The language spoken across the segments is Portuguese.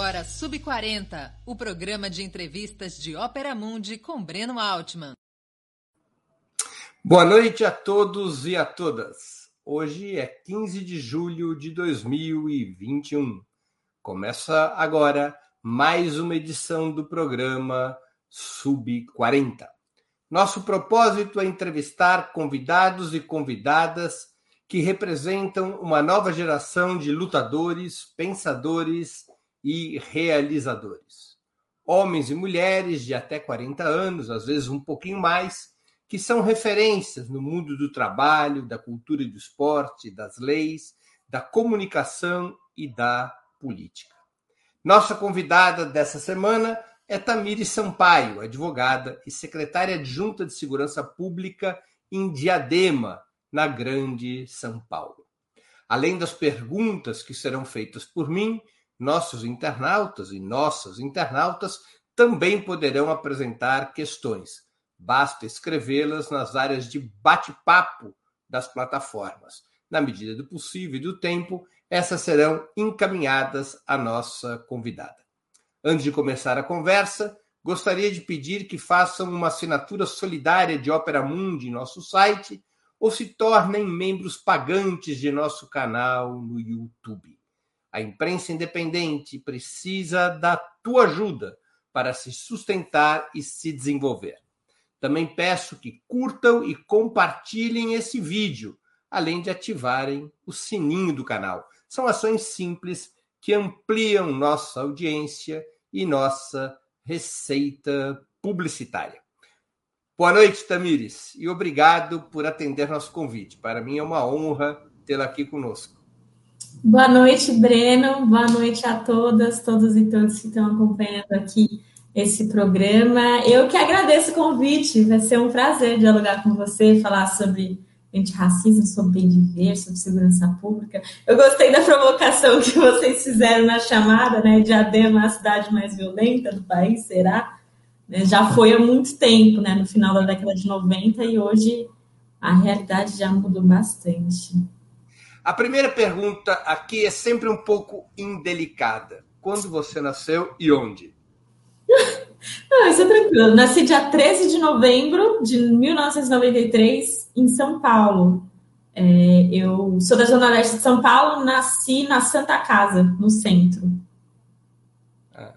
agora Sub40, o programa de entrevistas de Ópera Mundi com Breno Altman. Boa noite a todos e a todas. Hoje é 15 de julho de 2021. Começa agora mais uma edição do programa Sub40. Nosso propósito é entrevistar convidados e convidadas que representam uma nova geração de lutadores, pensadores e realizadores. Homens e mulheres de até 40 anos, às vezes um pouquinho mais, que são referências no mundo do trabalho, da cultura e do esporte, das leis, da comunicação e da política. Nossa convidada dessa semana é Tamiri Sampaio, advogada e secretária adjunta de Segurança Pública em Diadema, na Grande São Paulo. Além das perguntas que serão feitas por mim, nossos internautas e nossas internautas também poderão apresentar questões. Basta escrevê-las nas áreas de bate-papo das plataformas. Na medida do possível e do tempo, essas serão encaminhadas à nossa convidada. Antes de começar a conversa, gostaria de pedir que façam uma assinatura solidária de Opera Mundi em nosso site ou se tornem membros pagantes de nosso canal no YouTube. A imprensa independente precisa da tua ajuda para se sustentar e se desenvolver. Também peço que curtam e compartilhem esse vídeo, além de ativarem o sininho do canal. São ações simples que ampliam nossa audiência e nossa receita publicitária. Boa noite, Tamires, e obrigado por atender nosso convite. Para mim é uma honra tê-la aqui conosco. Boa noite, Breno. Boa noite a todas, todos e todos que estão acompanhando aqui esse programa. Eu que agradeço o convite, vai ser um prazer dialogar com você, falar sobre antirracismo, sobre bem viver, sobre segurança pública. Eu gostei da provocação que vocês fizeram na chamada, né? Diadema, a cidade mais violenta do país, será? Né, já foi há muito tempo, né? No final da década de 90 e hoje a realidade já mudou bastante. A primeira pergunta aqui é sempre um pouco indelicada. Quando você nasceu e onde? Não, isso é tranquilo. Nasci dia 13 de novembro de 1993 em São Paulo. É, eu sou da Zona Leste de São Paulo, nasci na Santa Casa, no centro. Ah.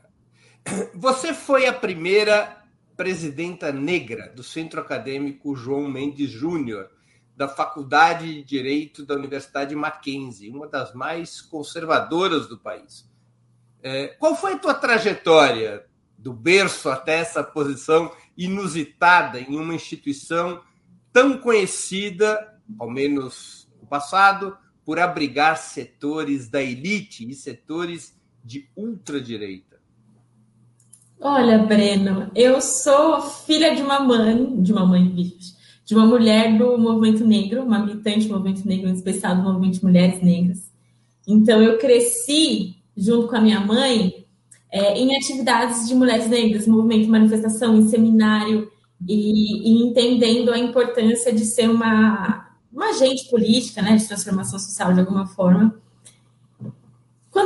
Você foi a primeira presidenta negra do Centro Acadêmico João Mendes Júnior da Faculdade de Direito da Universidade Mackenzie, uma das mais conservadoras do país. É, qual foi a tua trajetória do berço até essa posição inusitada em uma instituição tão conhecida, ao menos no passado, por abrigar setores da elite e setores de ultradireita? Olha, Breno, eu sou filha de uma mãe, de uma mãe virgem, de uma mulher do movimento negro, uma militante do movimento negro, em especial do movimento de mulheres negras. Então, eu cresci junto com a minha mãe é, em atividades de mulheres negras, movimento, manifestação, em seminário, e, e, entendendo a importância de ser uma, uma agente política, né, de transformação social de alguma forma.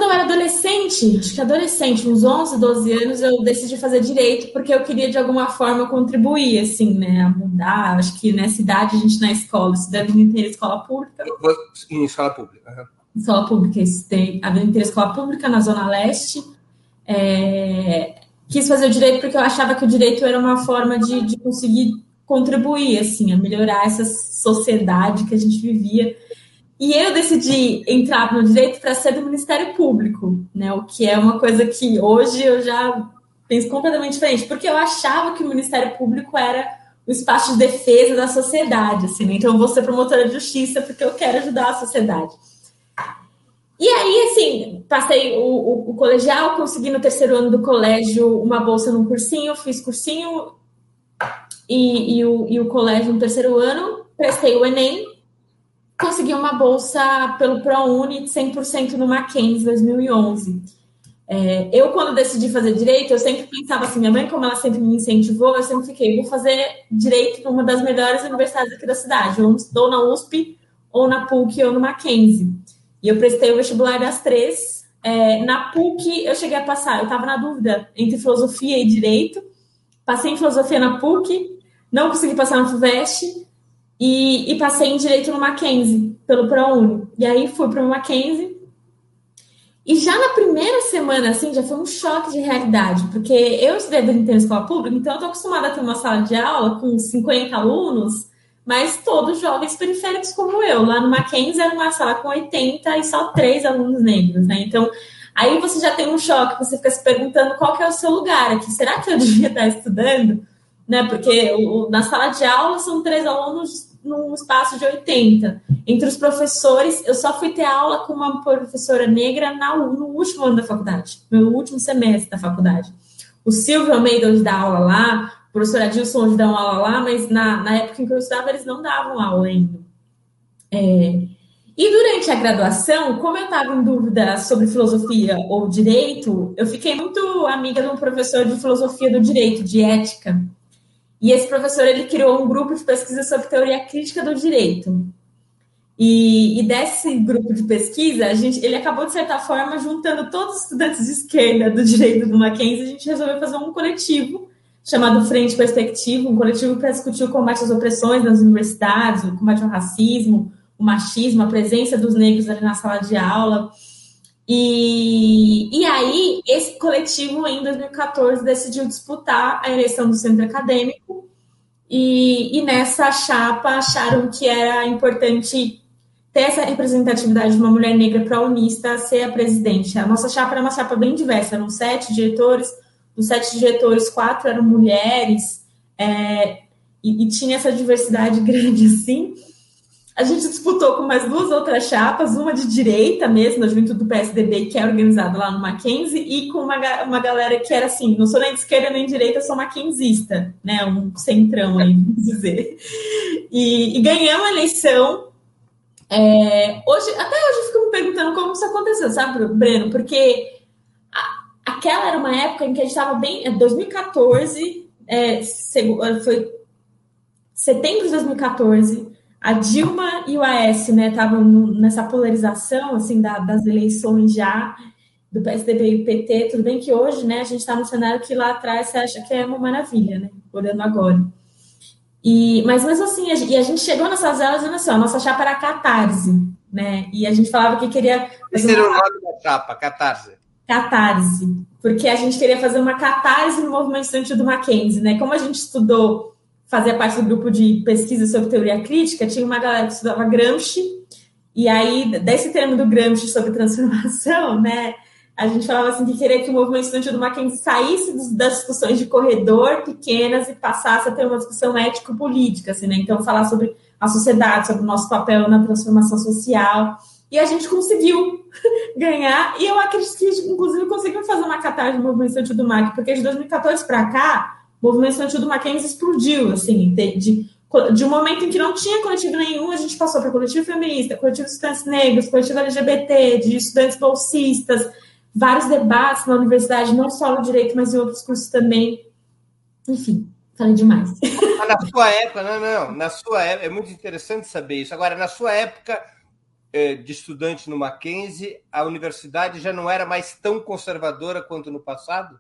Eu era adolescente, acho que adolescente, uns 11, 12 anos, eu decidi fazer direito porque eu queria de alguma forma contribuir, assim, né, a mudar. Acho que nessa idade a gente na escola, estudando a vida inteira escola pública. Em escola pública. Escola pública, estudei a vida inteira escola pública na Zona Leste. É, quis fazer o direito porque eu achava que o direito era uma forma de, de conseguir contribuir, assim, a melhorar essa sociedade que a gente vivia e eu decidi entrar no direito para ser do Ministério Público, né? O que é uma coisa que hoje eu já penso completamente diferente, porque eu achava que o Ministério Público era o espaço de defesa da sociedade, assim, né? Então eu vou ser promotora de justiça porque eu quero ajudar a sociedade. E aí, assim, passei o, o, o colegial, consegui no terceiro ano do colégio uma bolsa num cursinho, fiz cursinho e, e, o, e o colégio no terceiro ano, prestei o Enem, consegui uma bolsa pelo ProUni de 100% no Mackenzie 2011. É, eu, quando decidi fazer direito, eu sempre pensava assim, minha mãe, como ela sempre me incentivou, eu sempre fiquei, vou fazer direito numa das melhores universidades aqui da cidade, ou na USP, ou na PUC, ou no Mackenzie. E eu prestei o vestibular das três, É, na PUC, eu cheguei a passar, eu estava na dúvida entre filosofia e direito. Passei em filosofia na PUC, não consegui passar na FUVEST e, e passei em direito no Mackenzie, pelo ProUni. E aí fui para o Mackenzie. E já na primeira semana, assim, já foi um choque de realidade, porque eu estudei em escola pública, então eu estou acostumada a ter uma sala de aula com 50 alunos mas todos jovens periféricos como eu. Lá no Mackenzie era uma sala com 80 e só três alunos negros, né? Então, aí você já tem um choque, você fica se perguntando qual que é o seu lugar aqui. Será que eu devia estar estudando? Né? Porque o, na sala de aula são três alunos num espaço de 80. Entre os professores, eu só fui ter aula com uma professora negra na, no último ano da faculdade, no último semestre da faculdade. O Silvio Almeida, hoje dá aula lá, professor Adilson hoje dá uma aula lá, mas na, na época em que eu estudava, eles não davam aula ainda. É, e durante a graduação, como eu estava em dúvida sobre filosofia ou direito, eu fiquei muito amiga de um professor de filosofia do direito, de ética. E esse professor ele criou um grupo de pesquisa sobre teoria crítica do direito. E, e, desse grupo de pesquisa, a gente, ele acabou, de certa forma, juntando todos os estudantes de esquerda do direito do Mackenzie, a gente resolveu fazer um coletivo chamado Frente Perspectiva, um coletivo para discutir o combate às opressões nas universidades, o combate ao racismo, o machismo, a presença dos negros ali na sala de aula. E, e aí, esse coletivo, em 2014, decidiu disputar a eleição do centro acadêmico, e, e nessa chapa acharam que era importante ter essa representatividade de uma mulher negra para a Unista ser a presidente. A nossa chapa era uma chapa bem diversa, eram sete diretores, dos sete diretores, quatro eram mulheres, é, e, e, tinha essa diversidade grande assim. A gente disputou com mais duas outras chapas, uma de direita mesmo, juventude do PSDB, que é organizada lá no Mackenzie, e com uma, uma galera que era assim, não sou nem de esquerda nem de direita, sou mackenzista, né, um centrão aí, vamos dizer. E, e ganhamos a eleição. É, hoje, até hoje eu fico me perguntando como isso aconteceu, sabe, Breno? Porque aquela era uma época em que a gente estava bem. 2014, é, é, foi setembro de 2014, a Dilma e o AS estavam né, nessa polarização assim, da, das eleições já, do PSDB e do PT. Tudo bem que hoje né, a gente está no cenário que lá atrás você acha que é uma maravilha, né? Olhando agora. E, mas mesmo assim, a, e a gente chegou nessas elas dizendo assim: a nossa chapa era catarse, né? E a gente falava que queria. Esse era o nome da chapa, catarse catarse, porque a gente queria fazer uma catarse no movimento estudantil do Mackenzie, né? Como a gente estudou, fazia parte do grupo de pesquisa sobre teoria crítica, tinha uma galera que estudava Gramsci, e aí, desse termo do Gramsci sobre transformação, né? A gente falava assim que queria que o movimento estudantil do Mackenzie saísse das discussões de corredor pequenas e passasse a ter uma discussão ético-política, assim, né? Então, falar sobre a sociedade, sobre o nosso papel na transformação social. E a gente conseguiu ganhar, e eu acredito que, inclusive, conseguiu fazer uma catarse do movimento estudantil do MAC, porque de 2014 para cá, o movimento estudantil do Mackenzie explodiu, assim, de, de, de, um momento em que não tinha coletivo nenhum, a gente passou para coletivo feminista, coletivo de estudantes negros, coletivo LGBT, de estudantes bolsistas, vários debates na universidade, não só no direito, mas em outros cursos também. Enfim, falei demais. na sua época, não, não, na sua época, é muito interessante saber isso. Agora, na sua época é, de estudante no Mackenzie, a universidade já não era mais tão conservadora quanto no passado?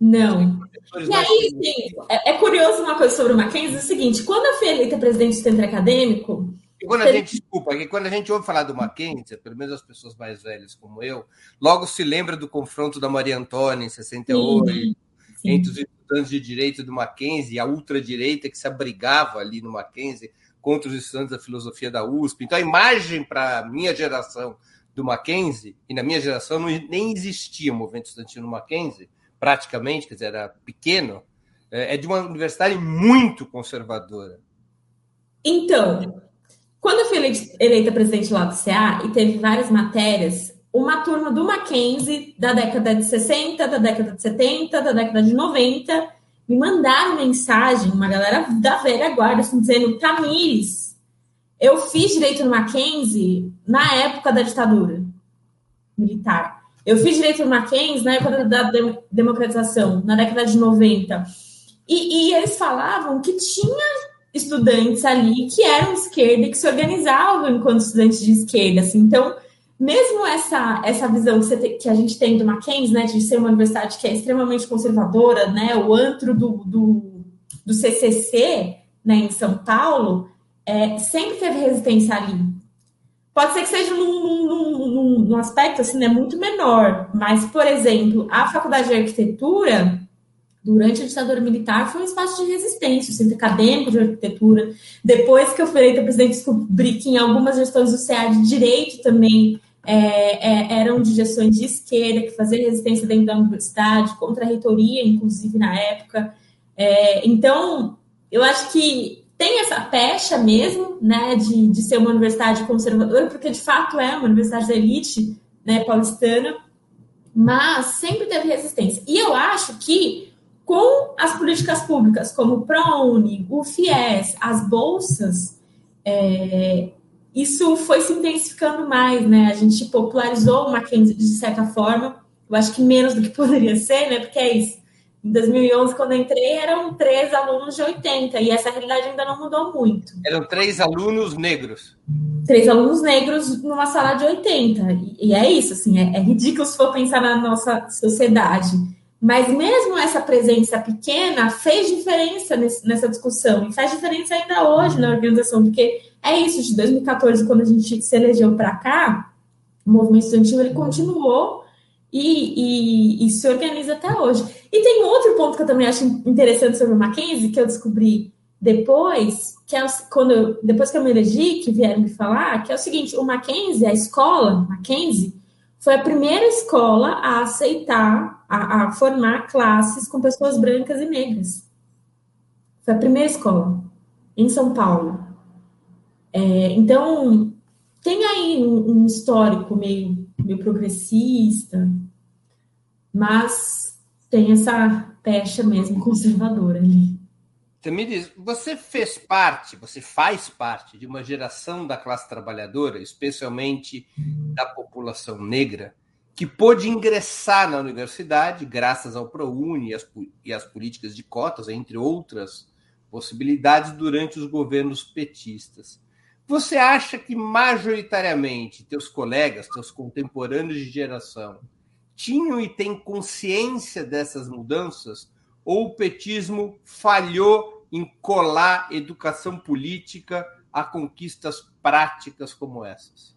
Não. E aí, sim, é, é, curioso uma coisa sobre o Mackenzie, é o seguinte, quando eu fui eleita presidente do centro acadêmico... E quando a gente, desculpa, que quando a gente ouve falar do Mackenzie, pelo menos as pessoas mais velhas como eu, logo se lembra do confronto da Maria Antônia em 68, sim, sim. entre os estudantes de direito do Mackenzie e a ultradireita que se abrigava ali no Mackenzie, contra os estudantes da filosofia da USP. Então, a imagem para a minha geração do Mackenzie, e na minha geração não, nem existia movimento estudantil no Mackenzie, praticamente, quer dizer, era pequeno, é, é de uma universidade muito conservadora. Então, quando eu fui eleita presidente lá do CA e teve várias matérias, uma turma do Mackenzie da década de 60, da década de 70, da década de 90, me mandaram mensagem, uma galera da velha guarda, assim, dizendo: Tamires, eu fiz direito no Mackenzie na época da ditadura militar. Eu fiz direito no Mackenzie na época da democratização, na década de 90. E, e eles falavam que tinha estudantes ali que eram esquerda e que se organizavam enquanto estudantes de esquerda. Assim. Então, mesmo essa, essa visão que, te, que, a gente tem do Mackenzie, né, de ser uma universidade que é extremamente conservadora, né, o antro do, do, do CCC, né, em São Paulo, é, sempre teve resistência ali. Pode ser que seja num, num, num, num aspecto assim, né, muito menor, mas, por exemplo, a Faculdade de Arquitetura, durante a ditadura militar, foi um espaço de resistência, o centro acadêmico de arquitetura. Depois que eu fui eleita presidente, descobri que em algumas gestões do CA de direito também é, é, eram de gestões de esquerda, que faziam resistência dentro da universidade, contra a reitoria, inclusive, na época. É, então, eu acho que tem essa pecha mesmo, né, de, de ser uma universidade conservadora, porque de fato é uma universidade da elite, né, paulistana, mas sempre teve resistência. E eu acho que com as políticas públicas, como o ProUni, o FIES, as bolsas, é, isso foi se intensificando mais, né? A gente popularizou o Mackenzie de certa forma, eu acho que menos do que poderia ser, né? Porque é isso. Em 2011, quando eu entrei, eram três alunos de 80, e essa realidade ainda não mudou muito. Eram três alunos negros. Três alunos negros numa sala de 80. E, e é isso, assim, é, é ridículo se for pensar na nossa sociedade. Mas mesmo essa presença pequena fez diferença nesse, nessa discussão, e faz diferença ainda hoje na organização, porque é isso, de 2014, quando a gente se elegeu para cá, o movimento estudantil ele continuou e, e, e, se organiza até hoje. E tem outro ponto que eu também acho interessante sobre o Mackenzie, que eu descobri depois, que é quando eu, depois que eu me elegi, que vieram me falar, que é o seguinte, o Mackenzie, a escola Mackenzie, foi a primeira escola a aceitar, a, a formar classes com pessoas brancas e negras. Foi a primeira escola em São Paulo. É, então, tem aí um, um histórico meio, meio progressista, mas tem essa pecha mesmo conservadora ali. Então, me diz, você fez parte, você faz parte de uma geração da classe trabalhadora, especialmente da população negra, que pôde ingressar na universidade graças ao ProUni e as, e as políticas de cotas, entre outras possibilidades, durante os governos petistas. Você acha que majoritariamente teus colegas, teus contemporâneos de geração, tinham e têm consciência dessas mudanças? Ou o petismo falhou em colar educação política a conquistas práticas como essas?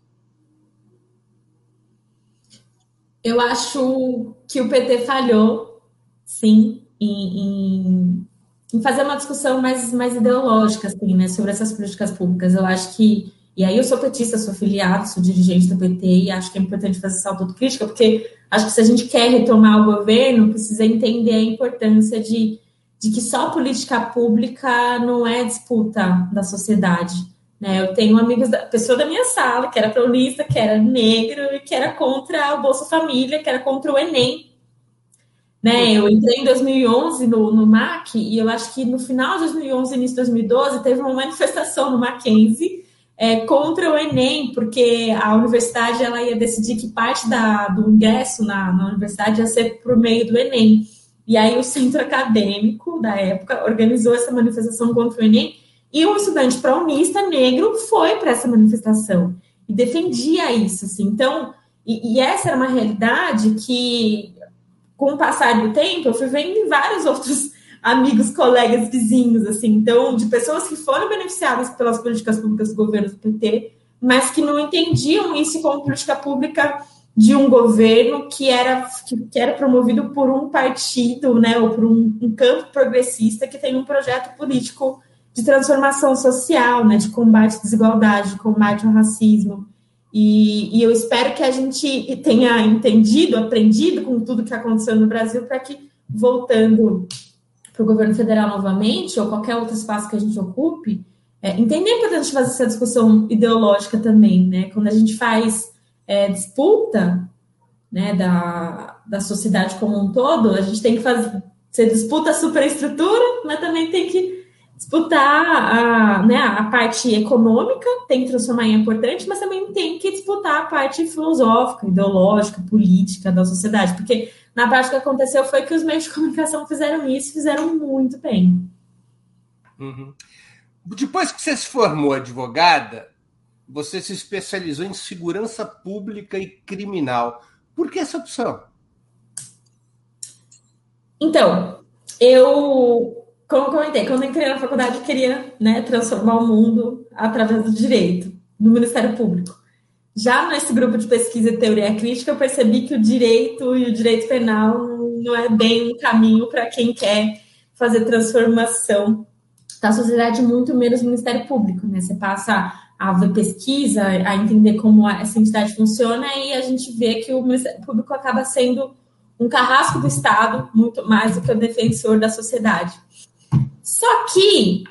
Eu acho que o PT falhou, sim, em, em em fazer uma discussão mais, mais ideológica, assim, né, sobre essas políticas públicas. Eu acho que, e aí eu sou petista, sou filiado, sou dirigente do PT, e acho que é importante fazer essa autocrítica, porque acho que se a gente quer retomar o governo, precisa entender a importância de, de que só política pública não é disputa da sociedade. Né? Eu tenho amigos, da, pessoa da minha sala, que era paulista, que era negro, e que era contra o Bolsa Família, que era contra o Enem, né? Eu entrei em 2011 no, no MAC e eu acho que no final de 2011, início de 2012, teve uma manifestação no Mackenzie é, contra o Enem, porque a universidade ela ia decidir que parte da, do ingresso na, na universidade ia ser por meio do Enem. E aí o centro acadêmico da época organizou essa manifestação contra o Enem e um estudante prounista negro foi para essa manifestação e defendia isso. Assim. Então, e, e, essa era uma realidade que com o passar do tempo, eu fui vendo em vários outros amigos, colegas, vizinhos, assim, então, de pessoas que foram beneficiadas pelas políticas públicas do governo do PT, mas que não entendiam isso como política pública de um governo que era, que, era promovido por um partido, né, ou por um, um, campo progressista que tem um projeto político de transformação social, né, de combate à desigualdade, de combate ao racismo. E, e, eu espero que a gente tenha entendido, aprendido com tudo que aconteceu no Brasil, para que, voltando para o governo federal novamente, ou qualquer outro espaço que a gente ocupe, é, entender a importância de fazer essa discussão ideológica também, né? Quando a gente faz é, disputa né, da, da sociedade como um todo, a gente tem que fazer. Você disputa a superestrutura, mas também tem que disputar a, né, a parte econômica, tem que transformar em importante, mas também tem que disputar a parte filosófica, ideológica, política da sociedade, porque na prática o que aconteceu foi que os meios de comunicação fizeram isso, fizeram muito bem. Uhum. Depois que você se formou advogada, você se especializou em segurança pública e criminal. Por que essa opção? Então, eu, como comentei, quando entrei na faculdade, eu queria né, transformar o mundo através do direito, no Ministério Público. Já nesse grupo de pesquisa e teoria crítica, eu percebi que o direito e o direito penal não é bem um caminho para quem quer fazer transformação da sociedade, muito menos no Ministério Público. Né? Você passa a ver pesquisa, a entender como essa entidade funciona, e a gente vê que o Ministério Público acaba sendo um carrasco do Estado, muito mais do que o defensor da sociedade. Só que,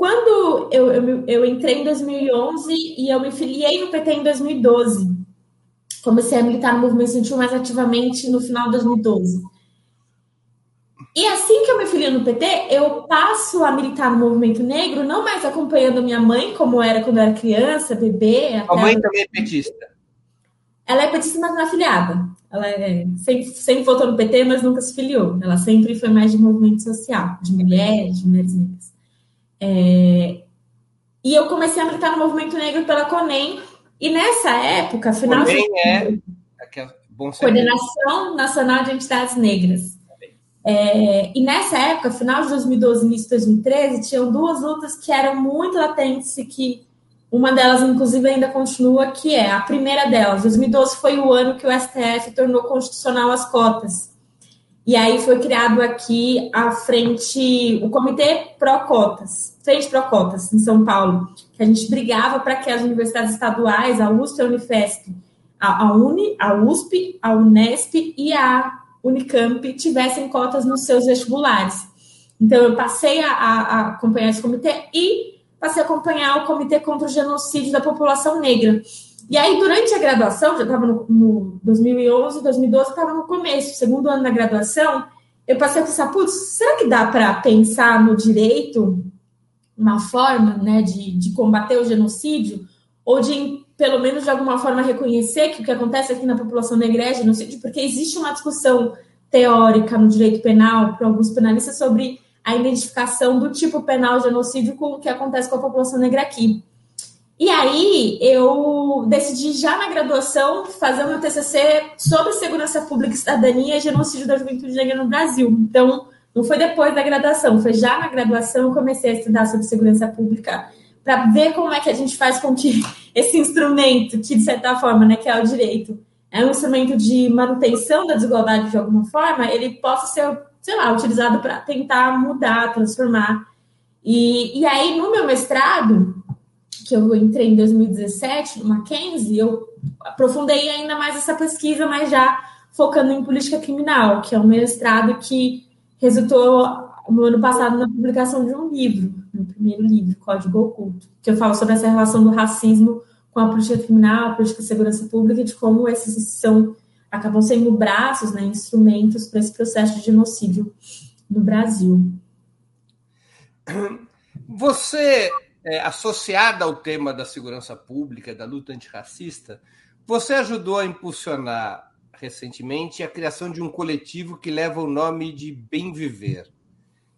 quando eu, eu, eu entrei em 2011 e eu me filiei no PT em 2012, comecei a militar no movimento estudantil mais ativamente no final de 2012. E assim que eu me filiei no PT, eu passo a militar no movimento negro, não mais acompanhando minha mãe, como era quando eu era criança, bebê. A mãe também é petista? Ela é petista, mas não é afiliada. Ela é, sempre, sempre votou no PT, mas nunca se filiou. Ela sempre foi mais de movimento social, de mulheres, de mulheres negras. É, e eu comecei a militar no movimento negro pela CONEM, e nessa época, final CONEM de... é, é Coordenação Nacional de Entidades Negras. É, e nessa época, final de 2012, início de 2013, tinham duas lutas que eram muito latentes e que uma delas, inclusive, ainda continua, que é a primeira delas. 2012 foi o ano que o STF tornou constitucional as cotas. E aí foi criado aqui a frente, o Comitê Pró-Cotas, Frente Pró-Cotas, em São Paulo, que a gente brigava para que as universidades estaduais, a USP a Unifesp, a, a Uni, a USP, a Unesp e a Unicamp tivessem cotas nos seus vestibulares. Então, eu passei a, a acompanhar esse comitê e passei a acompanhar o Comitê contra o Genocídio da População Negra. E aí, durante a graduação, já estava no, no 2011, 2012, estava no começo, segundo ano da graduação, eu passei a pensar, putz, será que dá para pensar no direito uma forma né, de, de combater o genocídio? Ou de, pelo menos, de alguma forma, reconhecer que o que acontece aqui na população negra é genocídio? Porque existe uma discussão teórica no direito penal, para alguns penalistas, sobre a identificação do tipo penal genocídio com o que acontece com a população negra aqui. E aí eu decidi já na graduação fazer meu TCC sobre segurança pública, cidadania e genocídio da juventude negra no Brasil. Então, não foi depois da graduação, foi já na graduação que comecei a estudar sobre segurança pública para ver como é que a gente faz com que esse instrumento, que de certa forma, né, que é o direito, é um instrumento de manutenção da desigualdade de alguma forma, ele possa ser sei lá, utilizado para tentar mudar, transformar. E, e aí, no meu mestrado, que eu entrei em 2017, no Mackenzie, eu aprofundei ainda mais essa pesquisa, mas já focando em política criminal, que é um mestrado que resultou no ano passado na publicação de um livro, meu primeiro livro, Código Oculto, que eu falo sobre essa relação do racismo com a política criminal, a política de segurança pública e de como esses são acabam sendo braços, né, instrumentos para esse processo de genocídio no Brasil. Você, é, associada ao tema da segurança pública, da luta antirracista, você ajudou a impulsionar recentemente a criação de um coletivo que leva o nome de Bem Viver,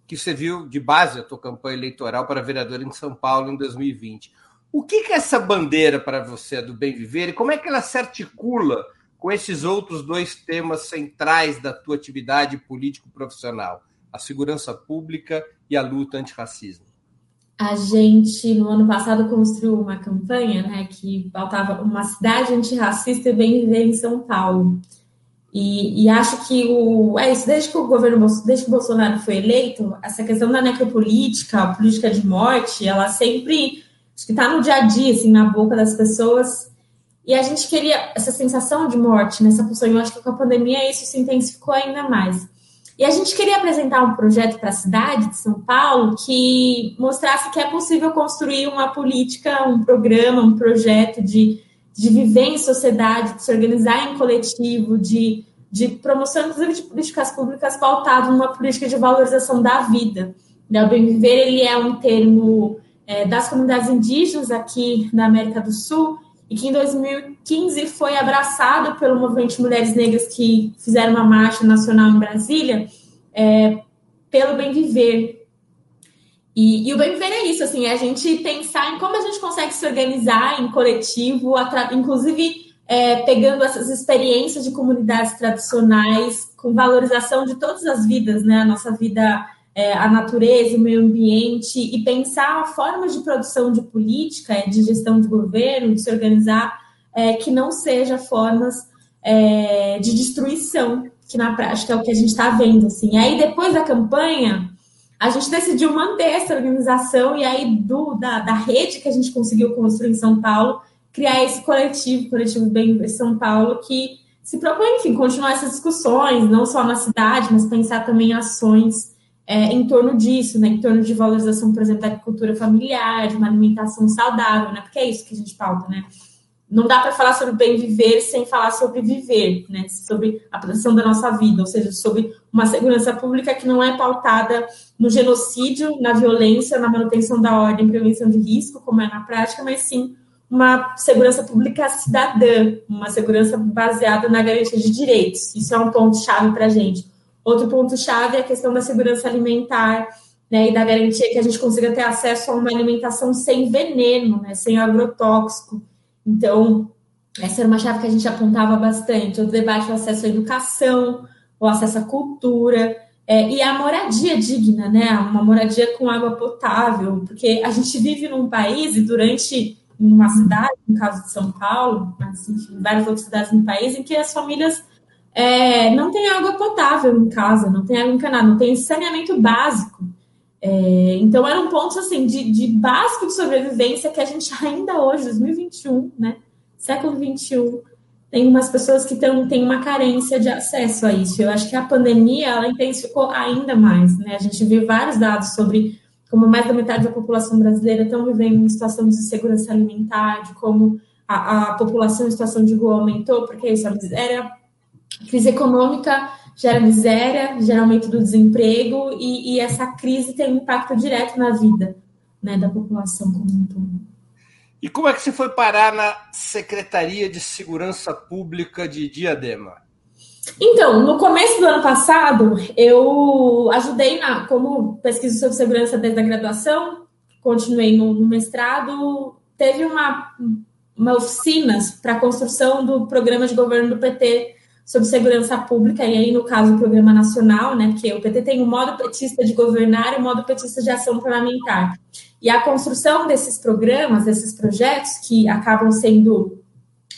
que serviu de base à tua campanha eleitoral para vereador em São Paulo em 2020. O que é essa bandeira para você do Bem Viver e como é que ela se articula com esses outros dois temas centrais da tua atividade político-profissional, a segurança pública e a luta antirracismo? A gente, no ano passado, construiu uma campanha né, que faltava uma cidade antirracista e bem viver em São Paulo. E, e, acho que o, é isso, desde que o governo, desde que o Bolsonaro foi eleito, essa questão da necropolítica, a política de morte, ela sempre acho que está no dia a dia, assim, na boca das pessoas. E a gente queria essa sensação de morte nessa pessoa. Eu acho que com a pandemia isso se intensificou ainda mais. E a gente queria apresentar um projeto para a cidade de São Paulo que mostrasse que é possível construir uma política, um programa, um projeto de, de viver em sociedade, de se organizar em coletivo, de, de promoção, inclusive, de políticas públicas pautado numa política de valorização da vida. O bem viver ele é um termo é, das comunidades indígenas aqui na América do Sul e que em 2015 foi abraçado pelo movimento de mulheres negras que fizeram uma marcha nacional em Brasília é, pelo bem viver. E, e, o bem viver é isso, assim, é a gente pensar em como a gente consegue se organizar em coletivo, inclusive é, pegando essas experiências de comunidades tradicionais, com valorização de todas as vidas, né? A nossa vida, é, a natureza, o meio ambiente, e pensar formas de produção de política, de gestão de governo, de se organizar, é, que não seja formas é, de destruição, que na prática é o que a gente está vendo, assim. E aí, depois da campanha, a gente decidiu manter essa organização e aí do, da, da rede que a gente conseguiu construir em São Paulo, criar esse coletivo, coletivo Bem São Paulo, que se propõe, enfim, continuar essas discussões, não só na cidade, mas pensar também ações é, em torno disso, né, em torno de valorização, por exemplo, da agricultura familiar, de uma alimentação saudável, né, porque é isso que a gente pauta, né, não dá para falar sobre bem viver sem falar sobre viver, né? Sobre a proteção da nossa vida, ou seja, sobre uma segurança pública que não é pautada no genocídio, na violência, na manutenção da ordem, prevenção de risco, como é na prática, mas sim uma segurança pública cidadã, uma segurança baseada na garantia de direitos. Isso é um ponto chave para a gente. Outro ponto chave é a questão da segurança alimentar, né, e da garantia que a gente consiga ter acesso a uma alimentação sem veneno, né, sem agrotóxico então, essa era uma chave que a gente apontava bastante. O debate o acesso à educação, o acesso à cultura é, e a moradia digna, né? Uma moradia com água potável, porque a gente vive num país e durante uma cidade, no caso de São Paulo, mas enfim, várias outras cidades no país, em que as famílias é, não têm água potável em casa, não tem água encanada, não tem saneamento básico. É, então, eram pontos assim de, de básico de sobrevivência que a gente ainda hoje, 2021, né, século 21, tem umas pessoas que têm, têm uma carência de acesso a isso. Eu acho que a pandemia ela intensificou ainda mais. Né? A gente viu vários dados sobre como mais da metade da população brasileira estão vivendo em situação de insegurança alimentar, de como a, a população em situação de rua aumentou, porque isso, a miséria, a crise econômica gera miséria, gera aumento do desemprego e, e essa crise tem um impacto direto na vida né, da população como um todo. E como é que você foi parar na Secretaria de Segurança Pública de Diadema? Então, no começo do ano passado, eu ajudei na, como pesquisa sobre segurança desde a graduação, continuei no, no mestrado, teve uma, uma oficinas para a construção do programa de governo do PT sobre segurança pública, e aí, no caso, o Programa Nacional, né, porque o PT tem o modo petista de governar e o modo petista de ação parlamentar. E a construção desses programas, desses projetos, que acabam sendo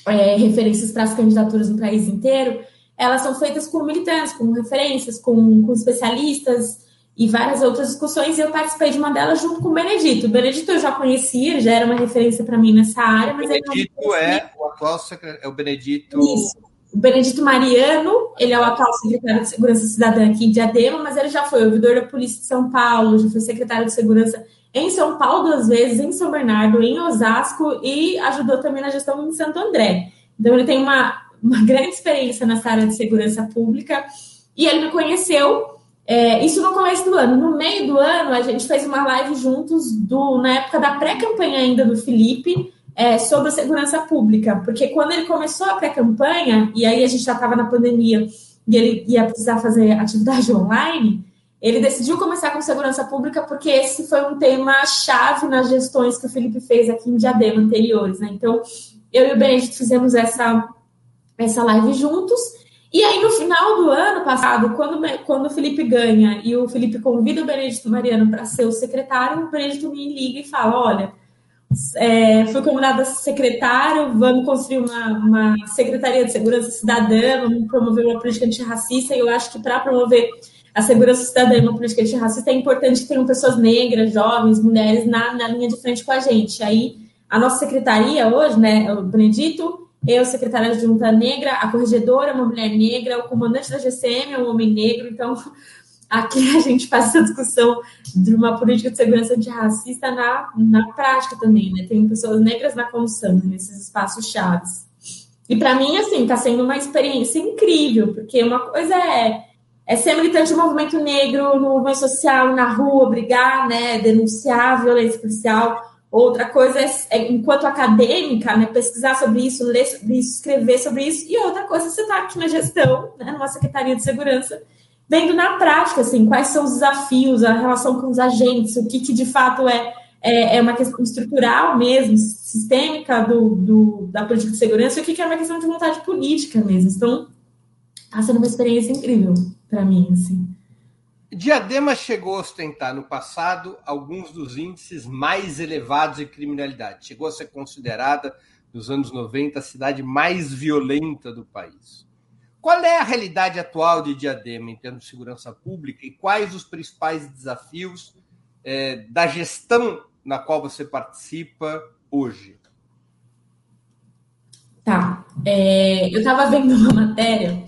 é, referências para as candidaturas no país inteiro, elas são feitas com militantes, com referências, com, com especialistas e várias outras discussões, e eu participei de uma delas junto com o Benedito. O Benedito eu já conhecia, já era uma referência para mim nessa área, mas... O Benedito é o atual secretário, é o Benedito... Isso o Benedito Mariano, ele é o atual secretário de Segurança Cidadã aqui em Diadema, mas ele já foi ouvidor da Polícia de São Paulo, já foi secretário de Segurança em São Paulo duas vezes, em São Bernardo, em Osasco e ajudou também na gestão em Santo André. Então ele tem uma, uma grande experiência nessa área de segurança pública e ele me conheceu é, isso no começo do ano. No meio do ano, a gente fez uma live juntos do, na época da pré-campanha ainda do Felipe, é, sobre segurança pública, porque quando ele começou a pré-campanha, e aí a gente já estava na pandemia e ele ia precisar fazer atividade online, ele decidiu começar com segurança pública porque esse foi um tema chave nas gestões que o Felipe fez aqui em Diadema anteriores, né? Então, eu e o Benedito fizemos essa, essa live juntos. E aí, no final do ano passado, quando, quando o Felipe ganha e o Felipe convida o Benedito Mariano para ser o secretário, o Benedito me liga e fala: olha é, fui convidada a secretário, vamos construir uma, uma Secretaria de Segurança Cidadã, vamos promover uma política antirracista, e eu acho que para promover a segurança cidadã e uma política antirracista é importante que tenham pessoas negras, jovens, mulheres na, na linha de frente com a gente. Aí, a nossa secretaria hoje, né, o Benedito, eu, secretária de Junta Negra, a corregedora, uma mulher negra, o comandante da GCM é um homem negro, então aqui a gente faz essa discussão de uma política de segurança antirracista na, na prática também, né? Tem pessoas negras na condução, nesses espaços chaves. E para mim, assim, está sendo uma experiência incrível, porque uma coisa é, é ser militante do movimento negro no movimento social, na rua, brigar, né, denunciar a violência policial. Outra coisa é, é, enquanto acadêmica, né, pesquisar sobre isso, ler sobre isso, escrever sobre isso. E outra coisa é você estar tá aqui na gestão, né, numa secretaria de segurança, vendo na prática, assim, quais são os desafios, a relação com os agentes, o que, que de fato é, é, é, uma questão estrutural mesmo, sistêmica do, do, da política de segurança, e o que, que é uma questão de vontade política mesmo. Então, está sendo uma experiência incrível para mim, assim. Diadema chegou a ostentar no passado alguns dos índices mais elevados de criminalidade. Chegou a ser considerada, nos anos 90, a cidade mais violenta do país. Qual é a realidade atual de Diadema em termos de segurança pública e quais os principais desafios é, da gestão na qual você participa hoje? Tá. É, eu estava vendo uma matéria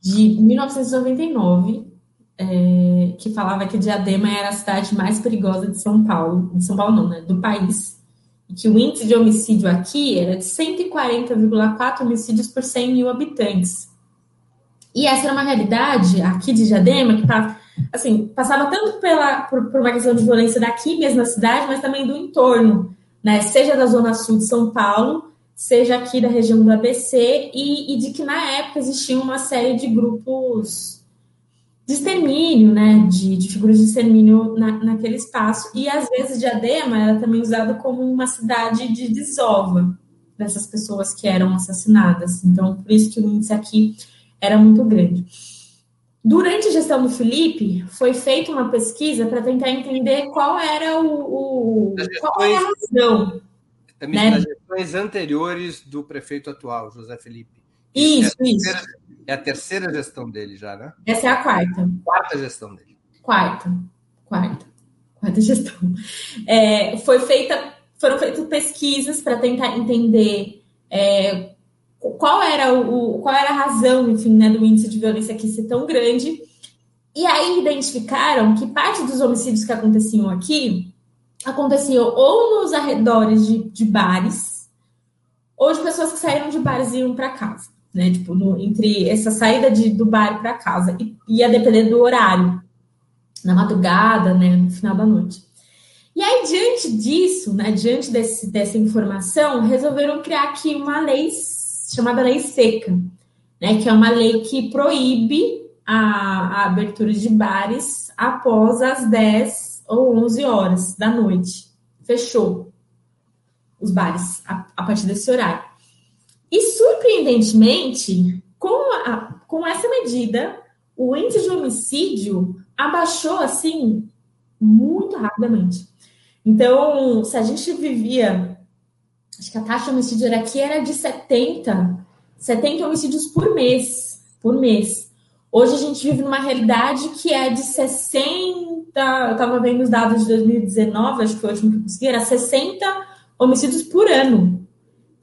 de 1999 é, que falava que Diadema era a cidade mais perigosa de São Paulo, de São Paulo não, né, do país, que o índice de homicídio aqui era de 140,4 homicídios por 100 mil habitantes. E essa era uma realidade aqui de Diadema que assim, passava tanto pela, por, por uma questão de violência daqui mesmo na cidade, mas também do entorno, né, seja da zona sul de São Paulo, seja aqui da região do ABC, e, e de que na época existia uma série de grupos de extermínio, né, de, de figuras de extermínio na, naquele espaço. E às vezes Diadema era também usada como uma cidade de desova dessas pessoas que eram assassinadas. Então, por isso que o índice aqui era muito grande. Durante a gestão do Felipe, foi feita uma pesquisa para tentar entender qual era o, o qual era a razão. Também né? das gestões anteriores do prefeito atual, José Felipe. Isso, é isso. É a terceira gestão dele já, né? Essa é a quarta. Quarta gestão dele. Quarta. Quarta. Quarta gestão. É, foi feita, foram feitas pesquisas para tentar entender é, qual era o qual era a razão, enfim, né, do índice de violência aqui ser tão grande. E aí identificaram que parte dos homicídios que aconteciam aqui aconteciam ou nos arredores de, de bares, ou de pessoas que saíram de bares e iam para casa né? Tipo, no, entre essa saída de, do bar para casa e ia depender do horário, na madrugada, né? No final da noite. E aí, diante disso, né? Diante desse, dessa informação, resolveram criar aqui uma lei chamada Lei Seca, né? Que é uma lei que proíbe a, a abertura de bares após as 10 ou 11 horas da noite. Fechou os bares a, a partir desse horário. E, surpreendentemente, com, a, com essa medida, o índice de homicídio abaixou, assim, muito rapidamente. Então, se a gente vivia, acho que a taxa de homicídio era aqui era de 70, 70 homicídios por mês, por mês. Hoje a gente vive numa realidade que é de 60, eu estava vendo os dados de 2019, acho que foi o último que eu consegui, era 60 homicídios por ano.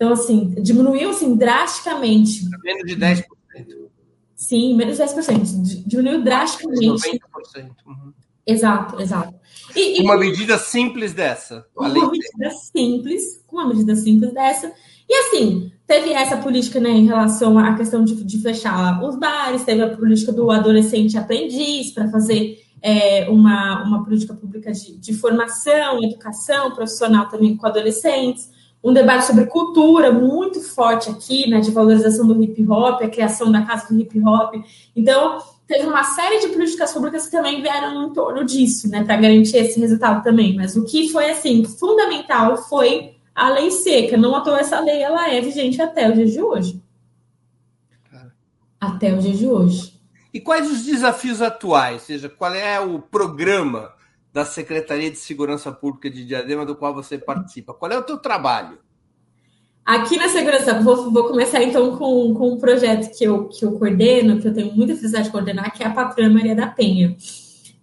Então, assim, diminuiu assim, drasticamente. Menos de 10%. Sim, menos de 10%. Diminuiu drasticamente. 90%. Uhum. Exato, exato. E, e, uma medida simples dessa. Uma medida simples, com uma medida simples dessa. E assim, teve essa política né, em relação à questão de, de fechar os bares, teve a política do adolescente aprendiz para fazer é, uma, uma política pública de, de formação, educação profissional também com adolescentes um debate sobre cultura muito forte aqui, né, de valorização do hip hop, a criação da casa do hip hop. Então, teve uma série de políticas públicas que também vieram em torno disso, né, para garantir esse resultado também. Mas o que foi assim fundamental foi a lei seca. Não à toa essa lei ela é vigente até o dia de hoje. Até o dia de hoje. E quais os desafios atuais? Ou seja, qual é o programa da Secretaria de Segurança Pública de Diadema, do qual você participa. Qual é o teu trabalho? Aqui na segurança, vou, vou começar então com, com um projeto que eu, que eu coordeno, que eu tenho muita felicidade de coordenar, que é a Patrulha Maria da Penha.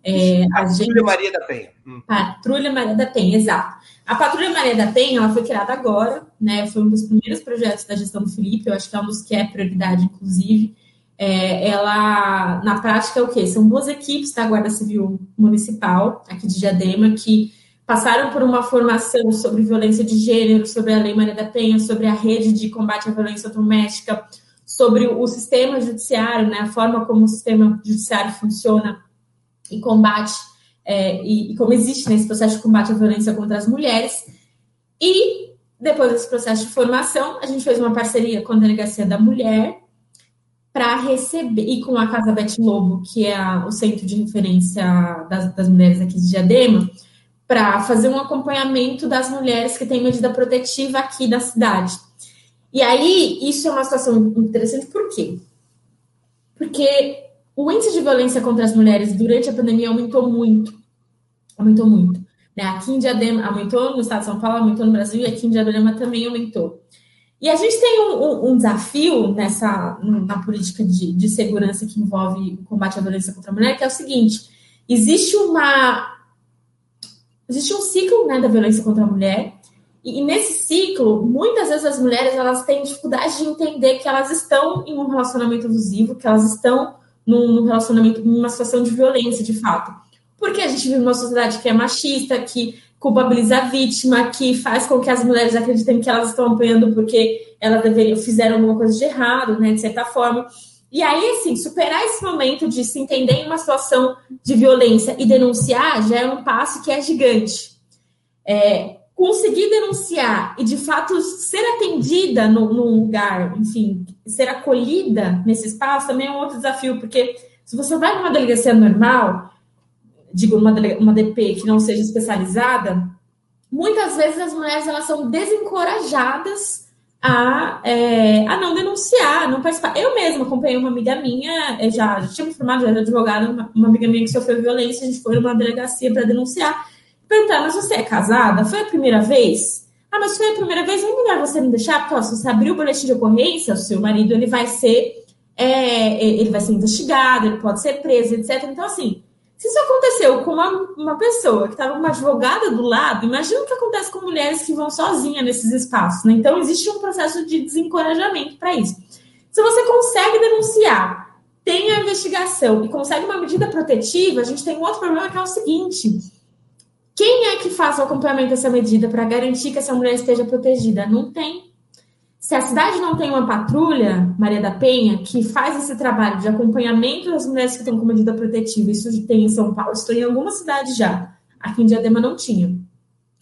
É, a Patrulha gente... Maria da Penha. Hum. Patrulha Maria da Penha, exato. A Patrulha Maria da Penha, ela foi criada agora, né? Foi um dos primeiros projetos da gestão do Felipe, eu acho que é um dos que é prioridade, inclusive é, ela, na prática, é o quê? São duas equipes da Guarda Civil Municipal, aqui de Diadema, que passaram por uma formação sobre violência de gênero, sobre a Lei Maria da Penha, sobre a rede de combate à violência doméstica, sobre o sistema judiciário, né, a forma como o sistema judiciário funciona e combate, é, e, e como existe nesse processo de combate à violência contra as mulheres. E depois desse processo de formação, a gente fez uma parceria com a Delegacia da Mulher, para receber, e com a Casa Bete Lobo, que é a, o centro de referência das, das mulheres aqui de Diadema, para fazer um acompanhamento das mulheres que têm medida protetiva aqui da cidade. E aí, isso é uma situação interessante, por quê? Porque o índice de violência contra as mulheres durante a pandemia aumentou muito. Aumentou muito. Né? Aqui em Diadema, aumentou no estado de São Paulo, aumentou no Brasil, e aqui em Diadema também aumentou. E a gente tem um, um, um desafio nessa na política de, de segurança que envolve o combate à violência contra a mulher, que é o seguinte: existe uma existe um ciclo né, da violência contra a mulher, e, e, nesse ciclo, muitas vezes as mulheres elas têm dificuldade de entender que elas estão em um relacionamento abusivo, que elas estão num, num relacionamento, numa situação de violência, de fato. Porque a gente vive numa sociedade que é machista, que culpabiliza a vítima, que faz com que as mulheres acreditem que elas estão apanhando porque elas deveriam, fizeram alguma coisa de errado, né, de certa forma. E aí, assim, superar esse momento de se entender em uma situação de violência e denunciar já é um passo que é gigante. É, conseguir denunciar e, de fato, ser atendida no, num lugar, enfim, ser acolhida nesse espaço também é um outro desafio, porque se você vai numa delegacia normal, digo, uma, uma DP que não seja especializada, muitas vezes as mulheres elas são desencorajadas a, é, a não denunciar, não participar. Eu mesma acompanhei uma amiga minha, já, já tinha me formado, já era advogada, uma, uma, amiga minha que sofreu violência, a gente foi numa delegacia para denunciar. Perguntar, mas você é casada? Foi a primeira vez? Ah, mas foi a primeira vez, é melhor você não deixar, porque ó, se você abrir o boletim de ocorrência, o seu marido ele vai ser é, ele vai ser investigado, ele pode ser preso, etc. Então, assim, se isso aconteceu com uma, uma pessoa que estava uma advogada do lado, imagina o que acontece com mulheres que vão sozinhas nesses espaços. Né? Então, existe um processo de desencorajamento para isso. Se você consegue denunciar, tem a investigação e consegue uma medida protetiva, a gente tem um outro problema que é o seguinte: quem é que faz o acompanhamento dessa medida para garantir que essa mulher esteja protegida? Não tem. Se a cidade não tem uma patrulha, Maria da Penha, que faz esse trabalho de acompanhamento das mulheres que estão com medida protetiva, isso tem em São Paulo, estou em algumas cidades já, aqui em Diadema não tinha.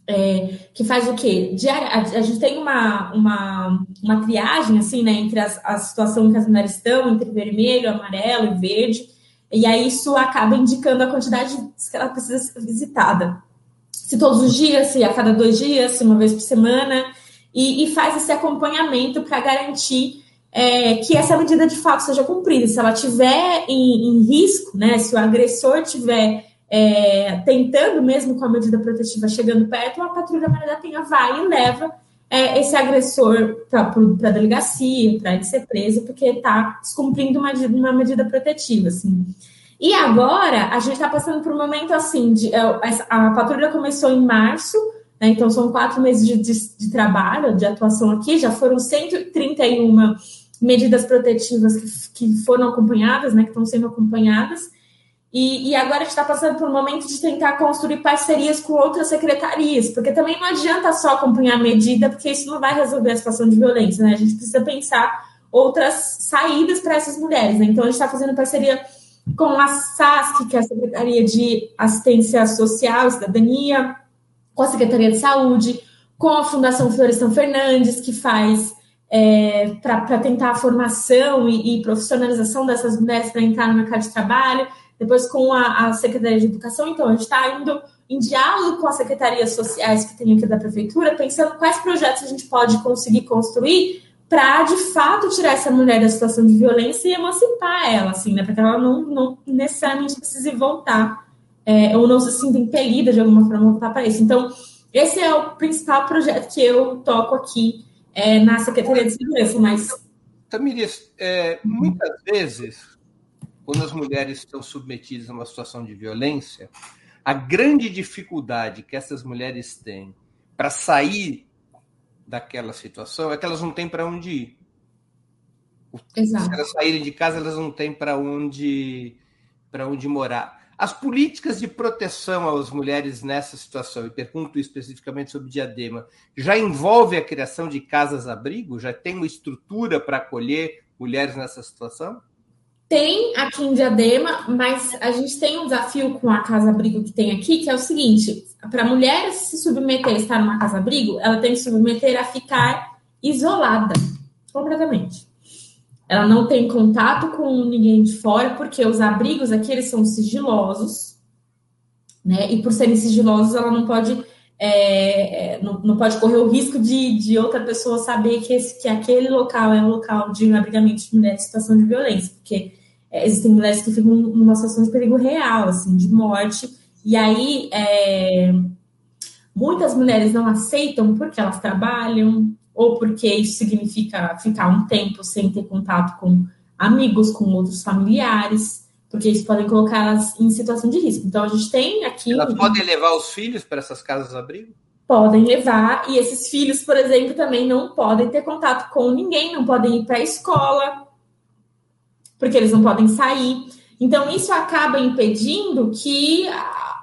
É, que faz o quê? Diária, a, gente tem uma, uma, uma triagem, assim, né, entre as, a situação que as mulheres estão, entre vermelho, amarelo e verde, e aí isso acaba indicando a quantidade que ela precisa ser visitada. Se todos os dias, se a cada dois dias, se uma vez por semana, e, e faz esse acompanhamento para garantir é, que essa medida de fato seja cumprida. Se ela tiver em, em risco, né, se o agressor tiver é, tentando mesmo com a medida protetiva chegando perto, a patrulha Maria da Penha vai e leva é, esse agressor para a delegacia, para ele ser preso, porque está descumprindo uma, uma medida protetiva. Assim. E agora a gente está passando por um momento assim de é, a, a patrulha começou em março, né? Então, são quatro meses de, de, de, trabalho, de atuação aqui, já foram 131 medidas protetivas que, que foram acompanhadas, né, que estão sendo acompanhadas, e, e, agora a gente está passando por um momento de tentar construir parcerias com outras secretarias, porque também não adianta só acompanhar a medida, porque isso não vai resolver a situação de violência, né? A gente precisa pensar outras saídas para essas mulheres, né? Então, a gente está fazendo parceria com a SASC, que é a Secretaria de Assistência Social e Cidadania, com a Secretaria de Saúde, com a Fundação Florestan Fernandes, que faz é, para tentar a formação e, e, profissionalização dessas mulheres para entrar no mercado de trabalho, depois com a, a Secretaria de Educação. Então, a gente está indo em diálogo com as secretarias sociais que tem aqui da Prefeitura, pensando quais projetos a gente pode conseguir construir para, de fato, tirar essa mulher da situação de violência e emancipar ela, assim, né? Para que ela não, não necessariamente precise voltar é, ou não se sinta impelida de alguma forma a voltar para isso. Então, esse é o principal projeto que eu toco aqui é, na Secretaria de Segurança, mas... Tamires, é, muitas vezes, quando as mulheres estão submetidas a uma situação de violência, a grande dificuldade que essas mulheres têm para sair daquela situação é que elas não têm para onde ir. Exato. Se elas saírem de casa, elas não têm para onde, onde morar. As políticas de proteção às mulheres nessa situação, e pergunto especificamente sobre Diadema, já envolve a criação de casas-abrigo? Já tem uma estrutura para acolher mulheres nessa situação? Tem aqui em Diadema, mas a gente tem um desafio com a casa-abrigo que tem aqui, que é o seguinte: para a mulher se submeter a estar numa casa-abrigo, ela tem que se submeter a ficar isolada completamente. Ela não tem contato com ninguém de fora, porque os abrigos aqui eles são sigilosos, né? E por serem sigilosos, ela não pode é, é, não, não, pode correr o risco de, de outra pessoa saber que, esse, que aquele local é um local de abrigamento de mulheres em situação de violência, porque é, existem mulheres que ficam numa situação de perigo real, assim, de morte, e aí é, muitas mulheres não aceitam porque elas trabalham, ou porque isso significa ficar um tempo sem ter contato com amigos, com outros familiares, porque isso podem colocá-las em situação de risco. Então, a gente tem aqui. Elas podem levar os filhos para essas casas de abrigo? Podem levar, e esses filhos, por exemplo, também não podem ter contato com ninguém, não podem ir para a escola, porque eles não podem sair. Então, isso acaba impedindo que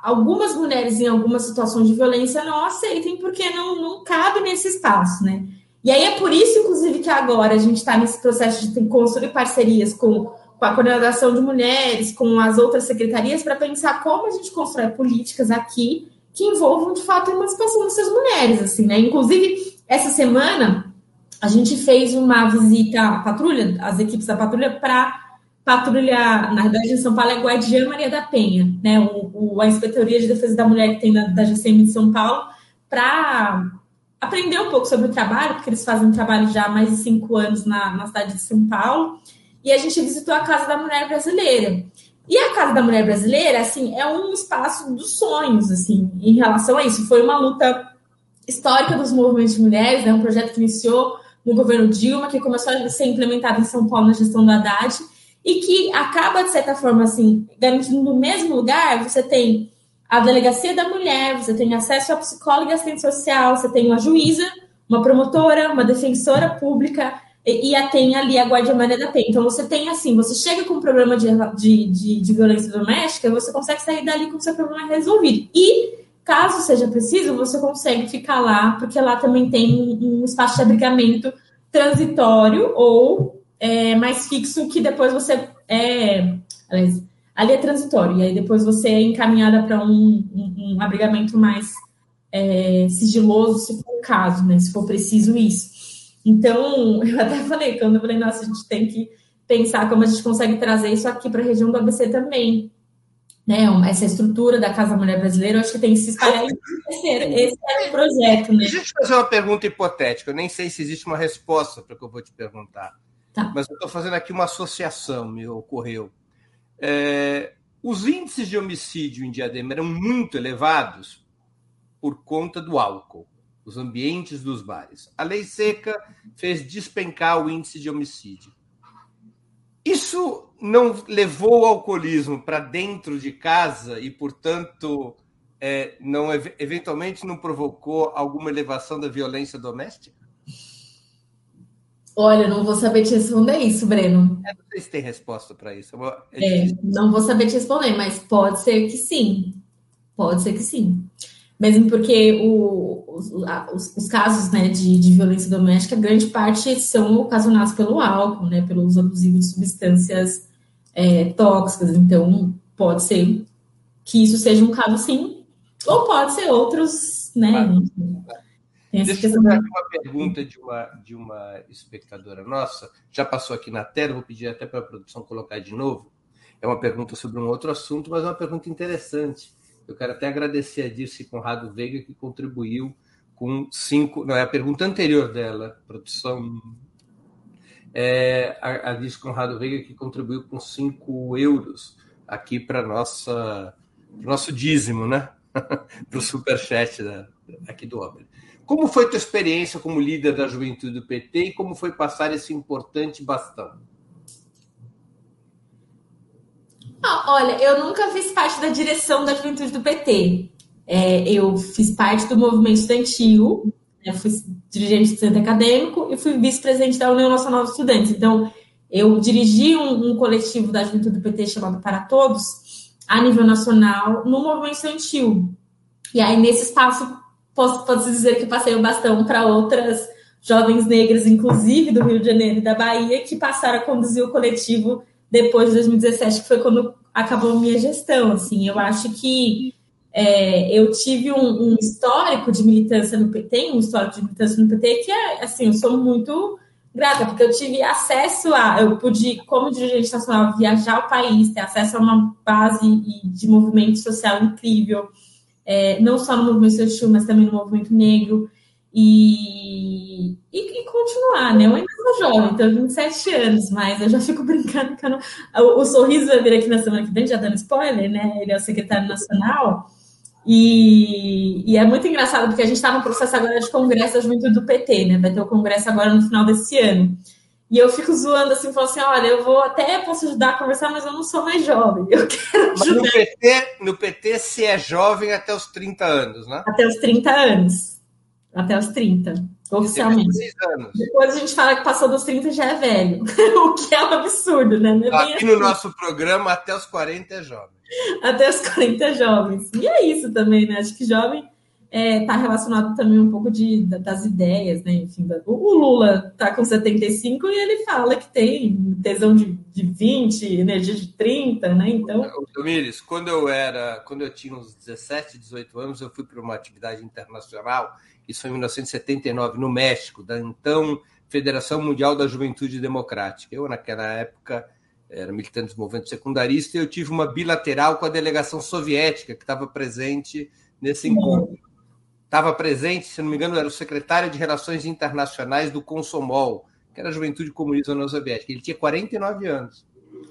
algumas mulheres, em algumas situações de violência, não aceitem, porque não, não cabe nesse espaço, né? E aí é por isso, inclusive, que agora a gente está nesse processo de construir parcerias com, com a coordenação de mulheres, com as outras secretarias, para pensar como a gente constrói políticas aqui que envolvam, de fato, a emancipação dessas mulheres, assim, né? Inclusive, essa semana, a gente fez uma visita à patrulha, as equipes da patrulha, para patrulha, na verdade, em São Paulo é Guardiã Maria da Penha, né? O, o, a Inspetoria de Defesa da Mulher que tem da, da GCM de São Paulo, para aprender um pouco sobre o trabalho, porque eles fazem um trabalho já há mais de cinco anos na, na cidade de São Paulo, e a gente visitou a Casa da Mulher Brasileira. E a Casa da Mulher Brasileira, assim, é um espaço dos sonhos, assim, em relação a isso. Foi uma luta histórica dos movimentos de mulheres, né? um projeto que iniciou no governo Dilma, que começou a ser implementado em São Paulo na gestão do Haddad, e que acaba, de certa forma, assim, garantindo no mesmo lugar, você tem a delegacia da mulher, você tem acesso a psicóloga e assistente social, você tem uma juíza, uma promotora, uma defensora pública e, e tem ali a guarda Maria da Penha. Então você tem assim, você chega com um problema de, de, de, de violência doméstica, você consegue sair dali com o seu problema resolvido. E caso seja preciso, você consegue ficar lá, porque lá também tem um, um espaço de abrigamento transitório ou é, mais fixo que depois você é, aliás, ali é transitório, e aí depois você é encaminhada para um, um, um, abrigamento mais é, sigiloso, se for o caso, né? Se for preciso isso. Então, eu até falei, quando eu falei, nossa, a gente tem que pensar como a gente consegue trazer isso aqui para a região do ABC também. Né, essa estrutura da Casa Mulher Brasileira, eu acho que tem que se espalhar esse, esse é o projeto. Né? Deixa eu te fazer uma pergunta hipotética, eu nem sei se existe uma resposta para o que eu vou te perguntar. Tá. Mas eu estou fazendo aqui uma associação, me ocorreu. É, os índices de homicídio em Diadema eram muito elevados por conta do álcool, os ambientes dos bares. A lei seca fez despencar o índice de homicídio. Isso não levou o alcoolismo para dentro de casa e, portanto, é, não eventualmente não provocou alguma elevação da violência doméstica? Olha, não vou saber te responder isso, Breno. É, não sei se tem resposta para isso. É, não vou saber te responder, mas pode ser que sim. Pode ser que sim. Mesmo porque o, os, os, os, casos né, de, de, violência doméstica, grande parte são ocasionados pelo álcool, né, pelo uso abusivo de substâncias é, tóxicas. Então, pode ser que isso seja um caso sim, ou pode ser outros, né? Claro. Deixa eu fazer uma pergunta de uma, de uma espectadora nossa, já passou aqui na tela, vou pedir até para a produção colocar de novo. É uma pergunta sobre um outro assunto, mas é uma pergunta interessante. Eu quero até agradecer a Dirce Conrado Veiga, que contribuiu com cinco. Não, é a pergunta anterior dela, produção. É a, a Dirce Conrado Veiga, que contribuiu com cinco euros aqui para nossa nosso dízimo, né? para o superchat da, aqui do Ópera. Como foi tua experiência como líder da juventude do PT e como foi passar esse importante bastão? Ah, olha, eu nunca fiz parte da direção da juventude do PT. É, eu fiz parte do movimento estudantil, né, fui dirigente de centro acadêmico e fui vice-presidente da União Nacional de Estudantes. Então, eu dirigi um, um coletivo da juventude do PT chamado Para Todos, a nível nacional, no movimento estudantil. E aí, nesse espaço, posso, posso dizer que passei o bastão para outras jovens negras, inclusive do Rio de Janeiro e da Bahia, que passaram a conduzir o coletivo depois de 2017, que foi quando acabou minha gestão. Assim, eu acho que é, eu tive um, um, histórico de militância no PT, um histórico de militância no PT, que é assim, eu sou muito grata, porque eu tive acesso a, eu pude, como dirigente nacional, viajar o país, ter acesso a uma base de movimento social incrível, é, não só no movimento social, mas também no movimento negro, e, e, e, continuar, né? Eu ainda sou jovem, tenho 27 anos, mas eu já fico brincando que não... o, o Sorriso vai vir aqui na semana que vem, já dando spoiler, né? Ele é o secretário nacional, e, e, é muito engraçado porque a gente está no processo agora de congresso da juventude do PT, né? Vai ter o congresso agora no final desse ano. E eu fico zoando assim, falando assim: olha, eu vou até posso ajudar a conversar, mas eu não sou mais jovem. Eu quero ajudar. Mas no PT, no PT, se é jovem até os 30 anos, né? Até os 30 anos. Até os 30, oficialmente. Depois a gente fala que passou dos 30 já é velho. o que é um absurdo, né? É Aqui assim. no nosso programa, até os 40 é jovem. Até os 40 jovens. E é isso também, né? Acho que jovem está é, tá relacionado também um pouco de, das ideias, né? Enfim, o Lula está com 75 e ele fala que tem tesão de, de 20, energia de 30, né? Então. Domires, quando eu era, quando eu tinha uns 17, 18 anos, eu fui para uma atividade internacional, isso foi em 1979, no México, da então Federação Mundial da Juventude Democrática. Eu, naquela época, era militante do movimento secundarista, e eu tive uma bilateral com a delegação soviética que estava presente nesse encontro. Estava presente, se não me engano, era o secretário de Relações Internacionais do Consomol, que era a Juventude Comunista União Soviética. Ele tinha 49 anos.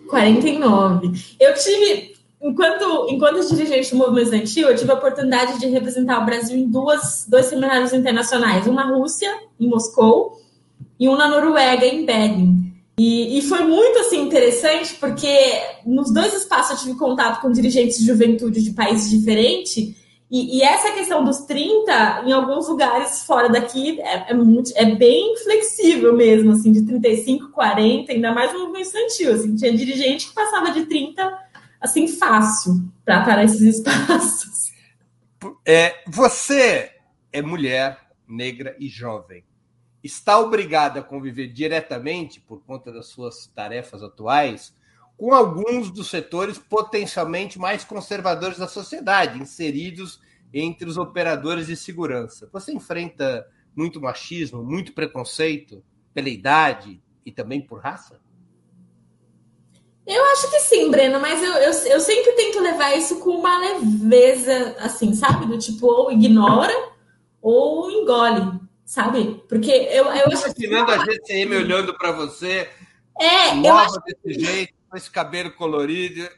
49. Eu tive, enquanto, enquanto dirigente do movimento estudantil, eu tive a oportunidade de representar o Brasil em duas, dois seminários internacionais, um na Rússia, em Moscou, e um na Noruega, em Bergen. E, e, foi muito assim interessante porque nos dois espaços eu tive contato com dirigentes de juventude de países diferentes e, e essa questão dos 30 em alguns lugares fora daqui é, é, muito, é bem flexível mesmo, assim, de 35, 40, ainda mais no movimento estudantil, assim, tinha dirigente que passava de 30 assim fácil para nesses espaços. É, você é mulher, negra e jovem. Está obrigada a conviver diretamente, por conta das suas tarefas atuais, com alguns dos setores potencialmente mais conservadores da sociedade, inseridos entre os operadores de segurança. Você enfrenta muito machismo, muito preconceito pela idade e também por raça? Eu acho que sim, Breno, mas eu, eu, eu sempre tento levar isso com uma leveza, assim, sabe? Do tipo, ou ignora ou engole sabe? Porque eu, eu acho Imaginando a GCM olhando para você, é, eu acho... desse jeito, com esse cabelo colorido.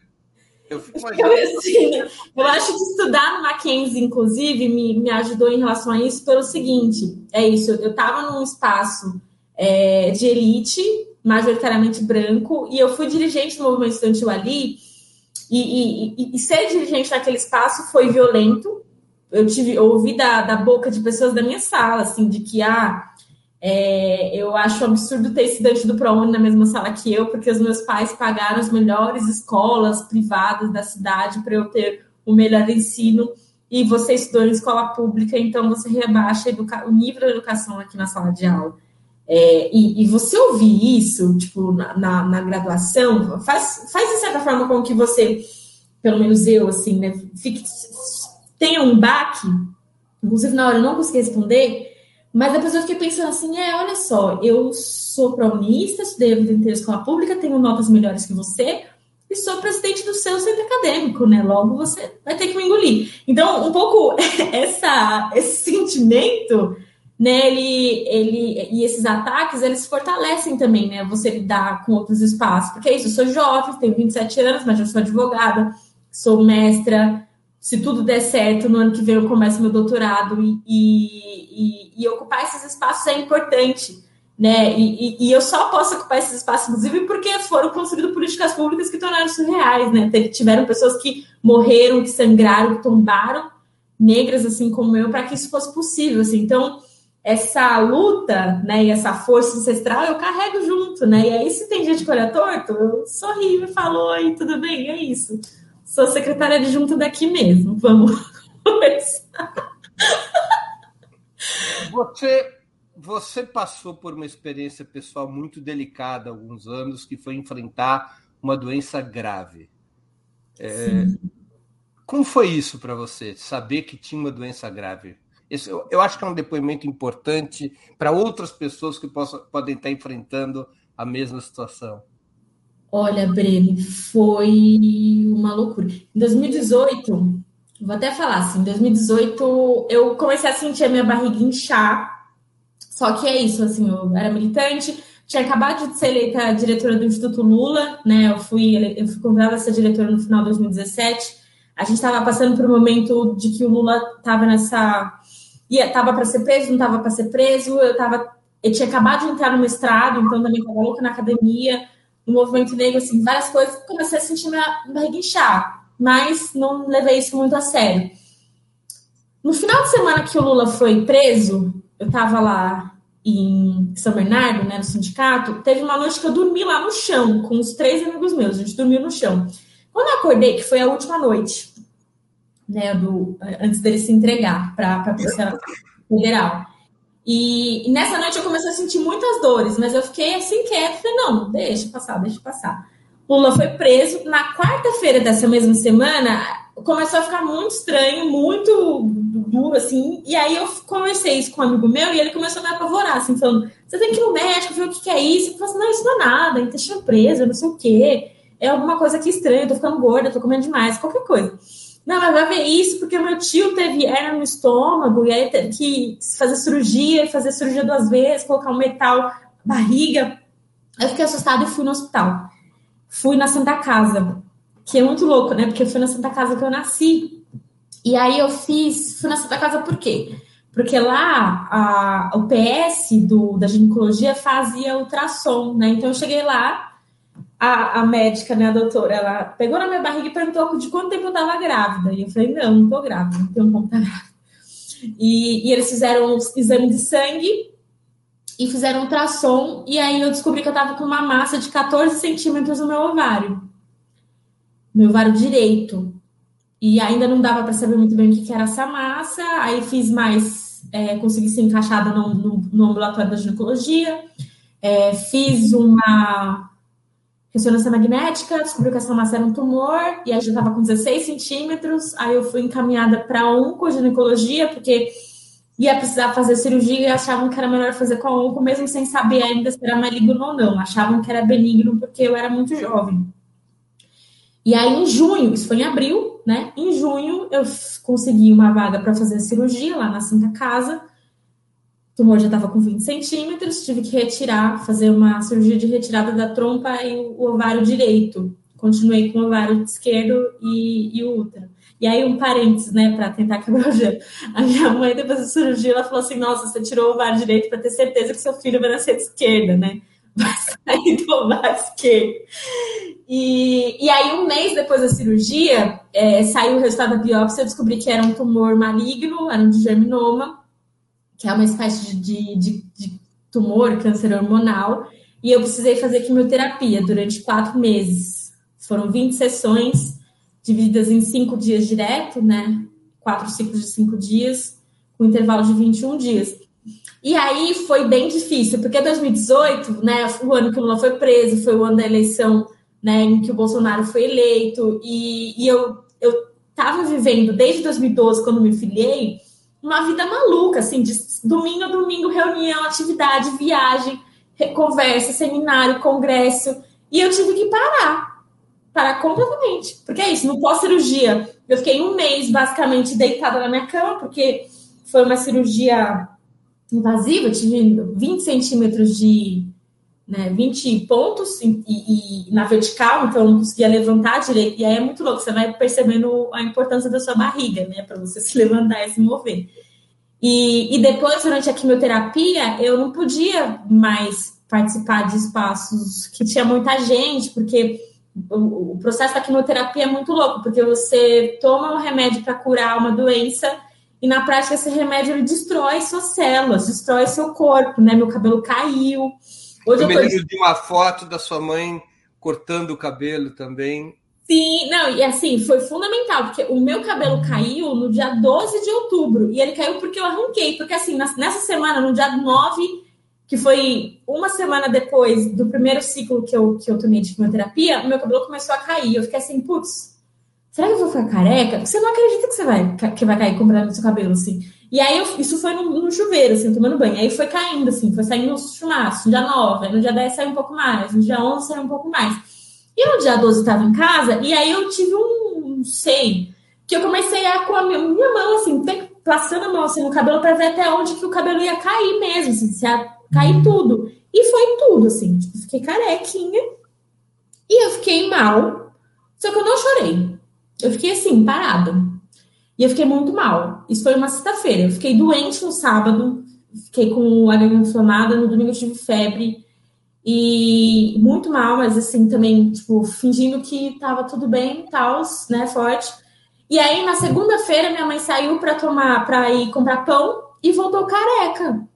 Eu, fico eu, eu acho que estudar no Mackenzie, inclusive, me, me ajudou em relação a isso pelo seguinte: é isso, eu estava num espaço é, de elite, majoritariamente branco, e eu fui dirigente do movimento estudantil ali, e, e, e, e ser dirigente naquele espaço foi violento, eu tive eu ouvi da, da boca de pessoas da minha sala, assim, de que ah, é, eu acho absurdo ter estudante do ProUni na mesma sala que eu, porque os meus pais pagaram as melhores escolas privadas da cidade para eu ter o melhor ensino, e você estudou em escola pública, então você rebaixa o nível da educação aqui na sala de aula. É, e, e, você ouvir isso, tipo, na, na, na, graduação, faz, faz de certa forma com que você, pelo menos eu, assim, né, fique tenha um baque, inclusive na hora eu não consegui responder, mas depois eu fiquei pensando assim, é, olha só, eu sou prounista, estudei a vida inteira escola pública, tenho notas melhores que você, e sou presidente do seu centro acadêmico, né? Logo você vai ter que me engolir. Então, um pouco essa, esse sentimento, né? Ele, ele, e esses ataques, eles fortalecem também, né? Você lidar com outros espaços. Porque é isso, eu sou jovem, tenho 27 anos, mas eu sou advogada, sou mestra, se tudo der certo, no ano que vem eu começo meu doutorado e, e, e ocupar esses espaços é importante, né? E, e, eu só posso ocupar esses espaços, inclusive, porque foram construídas políticas públicas que tornaram isso reais, né? Tiveram pessoas que morreram, que sangraram, que tombaram, negras assim como eu, para que isso fosse possível, assim. Então, essa luta, né, e essa força ancestral eu carrego junto, né? E aí, se tem gente que olha torto, eu sorrio e falo, oi, tudo bem? É isso. Sou secretária adjunta daqui mesmo. Vamos conversar. Você, você passou por uma experiência pessoal muito delicada há alguns anos, que foi enfrentar uma doença grave. É, como foi isso para você, saber que tinha uma doença grave? Esse, eu, eu acho que é um depoimento importante para outras pessoas que possam, podem estar enfrentando a mesma situação. Olha, Breno, foi uma loucura. Em 2018, vou até falar assim, em 2018 eu comecei a sentir a minha barriga inchar. Só que é isso, assim, eu era militante, tinha acabado de ser eleita diretora do Instituto Lula, né? Eu fui, eu fui convidada a ser diretora no final de 2017. A gente estava passando por um momento de que o Lula estava nessa. ia estava para ser preso, não estava para ser preso. Eu tava, eu tinha acabado de entrar no mestrado, então também estava louca na academia, no movimento negro, assim, várias coisas. Comecei a sentir minha barriga inchar, mas não levei isso muito a sério. No final de semana que o Lula foi preso, eu estava lá em São Bernardo, né, no sindicato, teve uma noite que eu dormi lá no chão, com os três amigos meus, a gente dormiu no chão. Quando eu acordei, que foi a última noite, né, do, antes dele se entregar para a Polícia Federal, e, e, nessa noite eu comecei a sentir muitas dores, mas eu fiquei assim quieta, falei, não, deixa passar, deixa passar. Lula foi preso. Na quarta-feira dessa mesma semana, começou a ficar muito estranho, muito duro, assim. E aí eu conversei isso com um amigo meu e ele começou a me apavorar, assim, falando: você tem que ir no médico, ver o que, que é isso. Eu falei assim: não, isso não é nada, intestino preso, não sei o quê. É alguma coisa aqui estranha, eu tô ficando gorda, tô comendo demais, qualquer coisa. Não, mas vai ver isso, porque meu tio teve hernia no estômago, e aí teve que fazer cirurgia, fazer cirurgia duas vezes, colocar um metal barriga. Eu fiquei assustada e fui no hospital. Fui na Santa Casa, que é muito louco, né? Porque foi na Santa Casa que eu nasci. E aí eu fiz, fui na Santa Casa por quê? Porque lá a, o PS do, da ginecologia fazia ultrassom, né? Então eu cheguei lá, a, a médica, né, a doutora, ela pegou na minha barriga e perguntou de quanto tempo eu estava grávida. E eu falei, não, não tô grávida, não tenho como estar grávida. E, e eles fizeram um exame de sangue e fizeram ultrassom, e aí eu descobri que eu estava com uma massa de 14 centímetros no meu ovário. Meu ovário direito. E ainda não dava para saber muito bem o que, era essa massa. Aí fiz mais, é, consegui ser encaixada no, no, no ambulatório da ginecologia. É, fiz uma ressonância magnética, descobri que essa massa era um tumor, e aí já estava com 16 centímetros. Aí eu fui encaminhada para oncoginecologia, porque ia precisar fazer cirurgia e achavam que era melhor fazer com a onco, mesmo sem saber ainda se era maligno ou não. Achavam que era benigno porque eu era muito jovem. E aí, em junho, isso foi em abril, né? Em junho, eu consegui uma vaga para fazer cirurgia lá na Santa Casa. O tumor já estava com 20 centímetros, tive que retirar, fazer uma cirurgia de retirada da trompa e o ovário direito. Continuei com o ovário esquerdo e, e o útero. E aí, um parênteses, né, para tentar quebrar o gelo. A minha mãe, depois da cirurgia, ela falou assim: Nossa, você tirou o ovário direito para ter certeza que seu filho vai nascer de esquerda, né? Vai sair do ovário esquerdo. E, e aí, um mês depois da cirurgia, é, saiu o resultado da biópsia, eu descobri que era um tumor maligno, era um germinoma, que é uma espécie de, de, de tumor, câncer hormonal, e eu precisei fazer quimioterapia durante quatro meses. Foram 20 sessões, divididas em cinco dias direto, né? Quatro ciclos de cinco dias, com intervalo de 21 dias. E aí foi bem difícil, porque 2018, né, o ano que o Lula foi preso, foi o ano da eleição né, em que o Bolsonaro foi eleito, e, e eu estava vivendo desde 2012, quando me filiei, uma vida maluca, assim, de domingo a domingo, reunião, atividade, viagem, conversa, seminário, congresso, e eu tive que parar, parar completamente, porque é isso, no pós-cirurgia, eu fiquei um mês basicamente deitada na minha cama, porque foi uma cirurgia invasiva, eu tive 20 centímetros de né, 20 pontos e, e, na vertical, então eu não conseguia levantar direito. E aí é muito louco, você vai percebendo a importância da sua barriga, né, para você se levantar e se mover. E, e depois, durante a quimioterapia, eu não podia mais participar de espaços que tinha muita gente, porque o, o processo da quimioterapia é muito louco, porque você toma um remédio para curar uma doença e na prática esse remédio ele destrói suas células, destrói seu corpo, né? Meu cabelo caiu, Hoje eu, eu me lembro de uma foto da sua mãe cortando o cabelo também. Sim, não, e assim, foi fundamental, porque o meu cabelo caiu no dia 12 de outubro, e ele caiu porque eu arranquei, porque assim, nessa semana, no dia 9, que foi uma semana depois do primeiro ciclo que eu, que eu tomei de quimioterapia, o meu cabelo começou a cair, eu fiquei assim, putz, será que eu vou ficar careca? Você não acredita que você vai, que vai cair comprando seu cabelo, assim. E aí, eu, isso foi no, no, chuveiro, assim, tomando banho. Aí foi caindo, assim, foi saindo os chumaços. No dia 9, no dia 10 saiu um pouco mais, no dia 11 saiu um pouco mais. E no dia 12 eu tava em casa, e aí eu tive um, sei, que eu comecei a com a minha, minha mão, assim, passando a mão assim, no cabelo para ver até onde que o cabelo ia cair mesmo, assim, se ia cair tudo. E foi tudo, assim, tipo, fiquei carequinha. E eu fiquei mal. Só que eu não chorei. Eu fiquei assim, parada. E eu fiquei muito mal. Isso foi uma sexta-feira. Eu fiquei doente no sábado, fiquei com a garganta inflamada, no domingo eu tive febre. E muito mal, mas assim, também, tipo, fingindo que tava tudo bem, tal, né, forte. E aí, na segunda-feira, minha mãe saiu para tomar, para ir comprar pão e voltou careca.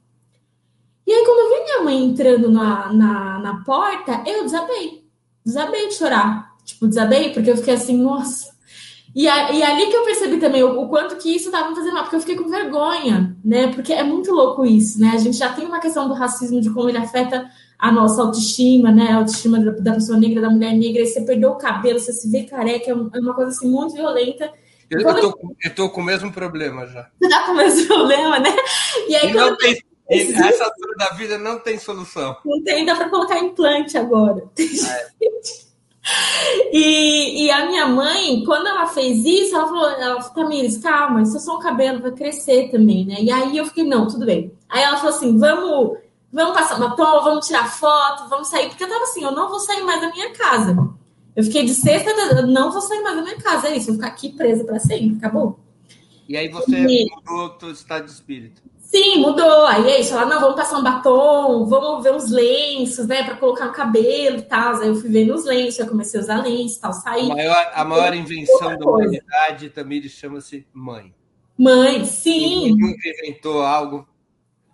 E aí, quando eu vi minha mãe entrando na, na, na porta, eu desabei. Desabei de chorar. Tipo, desabei, porque eu fiquei assim, nossa. E, a, e ali que eu percebi também o, o quanto que isso estava me fazendo mal, porque eu fiquei com vergonha, né? Porque é muito louco isso, né? A gente já tem uma questão do racismo, de como ele afeta a nossa autoestima, né? A autoestima da, da pessoa negra, da mulher negra, e você perdeu o cabelo, você se vê careca, é, é uma coisa assim muito violenta. Eu, eu, tô, eu tô com o mesmo problema já. Você tá com o mesmo problema, né? E aí, e não tem, essa altura da vida não tem solução. Não tem, dá para colocar implante agora. É. E, e, a minha mãe, quando ela fez isso, ela falou, ela falou, Tamires, calma, isso é só o cabelo, vai crescer também, né? E aí eu fiquei, não, tudo bem. Aí ela falou assim, vamos, vamos passar uma batom, vamos tirar foto, vamos sair, porque eu tava assim, eu não vou sair mais da minha casa. Eu fiquei de sexta, não vou sair mais da minha casa, é isso, vou ficar aqui presa para sempre, acabou. E aí você e... mudou o estado de espírito. Sim, mudou. Aí é isso. Ela, não, vamos passar um batom, vamos ver uns lenços, né, para colocar no cabelo e tal. Aí eu fui vendo os lenços, eu comecei a usar lenços e tal, saí. A maior, a maior invenção da humanidade também chama-se mãe. Mãe, sim. nunca inventou algo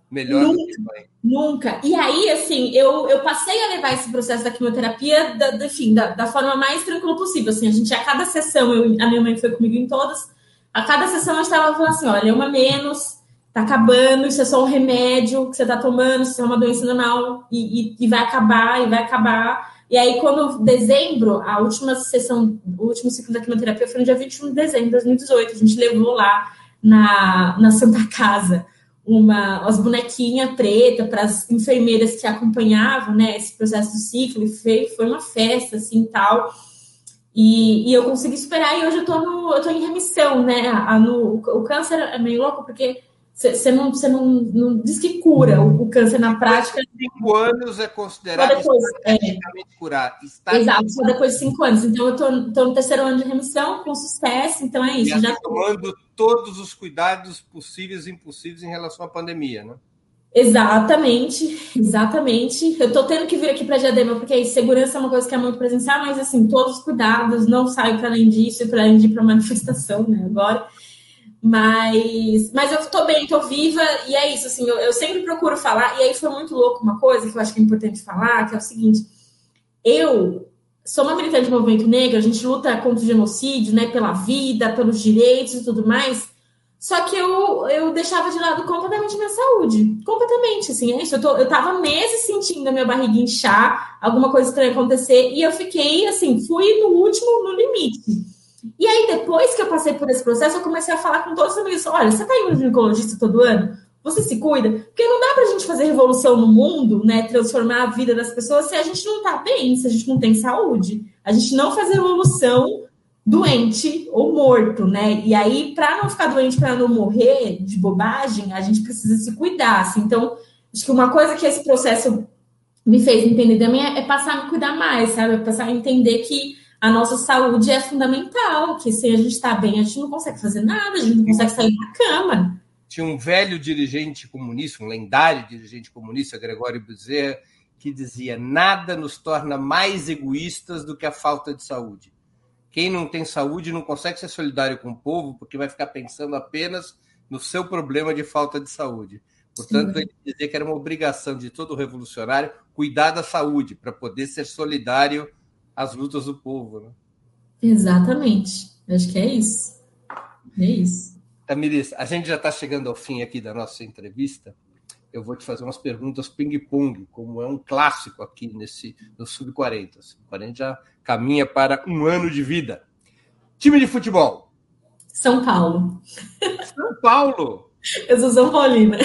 melhor nunca, do que mãe. Nunca. E aí, assim, eu, eu passei a levar esse processo da quimioterapia, da, da, enfim, da, da forma mais tranquila possível. Assim, a gente, a cada sessão, eu, a minha mãe foi comigo em todas, a cada sessão eu estava falando assim, olha, uma menos tá acabando, isso é só um remédio que você tá tomando, isso é uma doença normal e, e, e, vai acabar, e vai acabar. E aí, quando dezembro, a última sessão, o último ciclo da quimioterapia foi no dia 21 de dezembro de 2018. A gente levou lá na, na Santa Casa uma, umas bonequinhas preta para as enfermeiras que acompanhavam né, esse processo do ciclo, e foi, foi uma festa assim tal. E, e eu consegui superar, e hoje eu tô, no, eu tô em remissão, né? A, no, o câncer é meio louco, porque você não, você não, não diz que cura o, o câncer na prática. Cinco anos é considerado depois, é, curar. Está exato, só depois de cinco anos. Então, eu estou no terceiro ano de remissão, com sucesso, então é isso. E já tomando todos os cuidados possíveis e impossíveis em relação à pandemia, né? Exatamente, exatamente. Eu estou tendo que vir aqui para Diadema, porque segurança é uma coisa que é muito presencial, mas assim, todos os cuidados, não saio para além disso e para além de ir para manifestação, né? Agora. Mas, mas eu tô bem, tô viva, e é isso, assim, eu, eu, sempre procuro falar, e aí foi muito louco uma coisa que eu acho que é importante falar, que é o seguinte, eu sou uma militante do movimento negro, a gente luta contra o genocídio, né, pela vida, pelos direitos e tudo mais, só que eu, eu deixava de lado completamente minha saúde, completamente, assim, é isso, eu, tô, eu tava meses sentindo a minha barriga inchar, alguma coisa estranha acontecer, e eu fiquei, assim, fui no último, no limite, e aí, depois que eu passei por esse processo, eu comecei a falar com todos os amigos: olha, você tá indo no ginecologista todo ano? Você se cuida? Porque não dá pra gente fazer revolução no mundo, né? Transformar a vida das pessoas se a gente não tá bem, se a gente não tem saúde. A gente não faz revolução doente ou morto, né? E aí, para não ficar doente, para não morrer de bobagem, a gente precisa se cuidar. Assim. Então, acho que uma coisa que esse processo me fez entender também é, é passar a me cuidar mais, sabe? É passar a entender que a nossa saúde é fundamental, que se a gente está bem, a gente não consegue fazer nada, a gente não consegue sair da cama. Tinha um velho dirigente comunista, um lendário dirigente comunista, Gregório Bezerra, que dizia: nada nos torna mais egoístas do que a falta de saúde. Quem não tem saúde não consegue ser solidário com o povo, porque vai ficar pensando apenas no seu problema de falta de saúde. Portanto, Sim. ele dizia que era uma obrigação de todo revolucionário cuidar da saúde, para poder ser solidário as lutas do povo, né? Exatamente. Acho que é isso. É isso. Tamiris, a gente já está chegando ao fim aqui da nossa entrevista. Eu vou te fazer umas perguntas ping-pong, como é um clássico aqui nesse no Sub-40. Sub-40 já caminha para um ano de vida. Time de futebol. São Paulo. São Paulo. Eu sou São Paulina.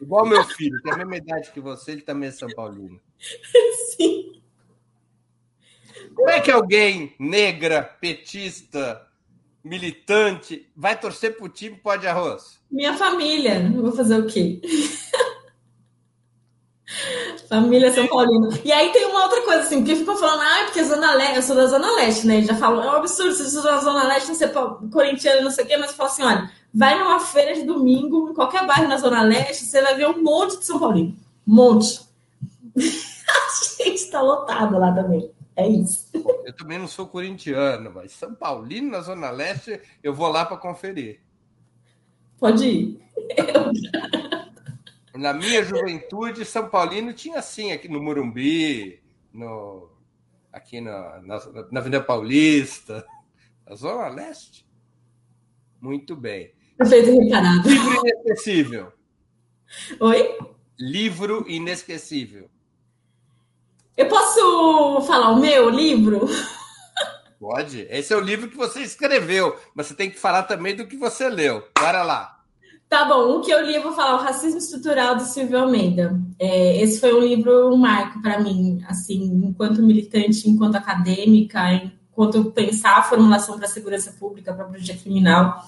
Igual meu filho, tem a mesma idade que você, ele também é São Paulino. Sim. Como é que alguém negra, petista, militante, vai torcer pro time pó de arroz? Minha família. Vou fazer o quê? Família São Paulino. E aí tem uma outra coisa, assim, porque ficou falando, ah, porque Zona Leste, eu sou da Zona Leste, né? Já falou, é um absurdo você da Zona Leste não ser corintiano, não sei o quê, mas fala assim: olha, vai numa feira de domingo, em qualquer bairro na Zona Leste, você vai ver um monte de São Paulino. Um monte. A gente tá lotado lá também. É isso. Eu também não sou corintiano, mas São Paulino na Zona Leste, eu vou lá para conferir. Pode ir. Na minha juventude, São Paulino tinha assim, aqui no Morumbi, no, aqui na, na, na Avenida Paulista, na Zona Leste. Muito bem. Perfeito. Livro inesquecível. Oi? Livro inesquecível. Eu posso falar o meu livro? Pode. Esse é o livro que você escreveu, mas você tem que falar também do que você leu. Bora lá. Tá bom, o que eu li, eu vou falar o Racismo Estrutural do Silvio Almeida. É, esse foi um livro, um marco para mim, assim, enquanto militante, enquanto acadêmica, enquanto pensar a formulação para a segurança pública, para a política criminal.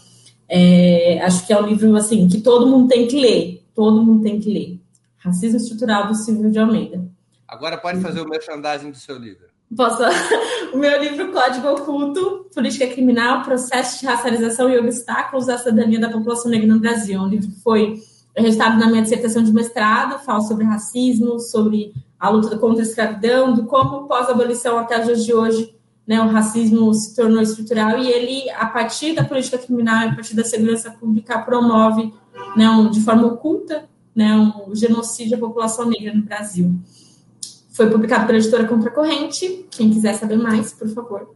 É, acho que é um livro, assim, que todo mundo tem que ler. Todo mundo tem que ler. Racismo Estrutural do Silvio de Almeida. Agora pode fazer o merchandising do seu livro. Posso? O meu livro Código Oculto, Política Criminal, Processo de Racialização e Obstáculos à Cidadania da População Negra no Brasil. Um livro que foi registrado na minha dissertação de mestrado, fala sobre racismo, sobre a luta contra a escravidão, do como pós-abolição até os dias de hoje né, o racismo se tornou estrutural e ele, a partir da política criminal, a partir da segurança pública, promove né, um, de forma oculta né, um genocídio à população negra no Brasil. Foi publicado pela editora Contracorrente. Quem quiser saber mais, por favor,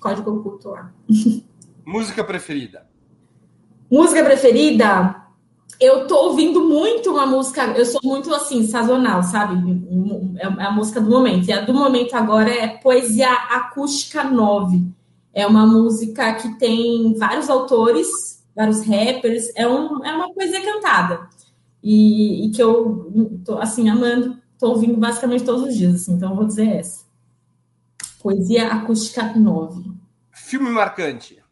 código oculto lá. Música preferida? Música preferida? Eu tô ouvindo muito uma música, eu sou muito assim, sazonal, sabe? É a música do momento. E a do momento agora é Poesia Acústica 9. É uma música que tem vários autores, vários rappers, é, um, é uma poesia cantada. E, e que eu tô assim, amando Estou ouvindo basicamente todos os dias, assim, então eu vou dizer essa. Poesia Acústica 9. Filme marcante.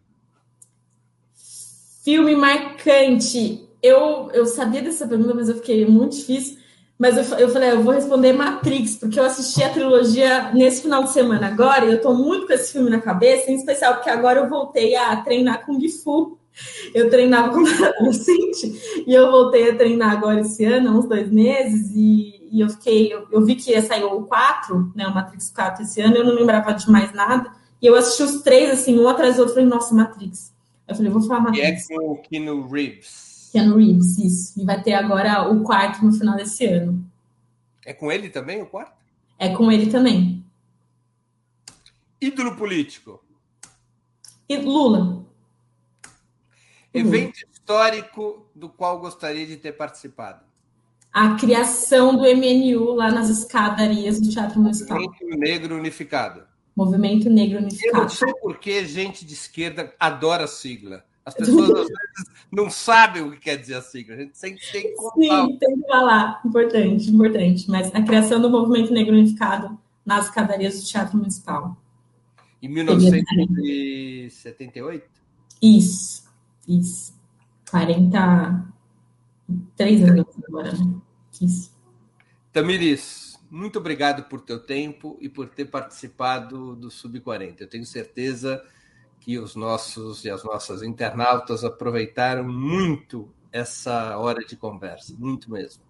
Filme marcante. Eu, eu sabia dessa pergunta, mas eu fiquei muito difícil. Mas eu, eu falei, eu vou responder Matrix, porque eu assisti a trilogia nesse final de semana agora, e eu estou muito com esse filme na cabeça, em especial porque agora eu voltei a treinar Kung Fu. Eu treinava como adolescente, e eu voltei a treinar agora esse ano, uns dois meses, e e eu fiquei, eu, eu vi que ia sair o 4, né, o Matrix 4 esse ano, eu não lembrava de mais nada, e eu assisti os três, assim, um atrás do outro, falei, nossa, Matrix. Eu falei, vou falar Matrix. E é com o Keanu Reeves. Keanu Reeves, isso. E vai ter agora o quarto no final desse ano. É com ele também, o quarto? É com ele também. Ídolo político. E Lula. Evento Lula. histórico do qual gostaria de ter participado a criação do MNU lá nas escadarias do Teatro Municipal. Movimento Negro Unificado. Movimento Negro Unificado. Eu não sei por que gente de esquerda adora a sigla. As pessoas às vezes não sabem o que quer dizer a sigla. A gente sempre tem que contar. Sim, tem que falar. Importante, importante. Mas a criação do Movimento Negro Unificado nas escadarias do Teatro Municipal. Em 1978? Isso, isso. 40, Três anos agora, né? Isso. Tamiris, muito obrigado por teu tempo e por ter participado do Sub-40. Eu tenho certeza que os nossos e as nossas internautas aproveitaram muito essa hora de conversa, muito mesmo.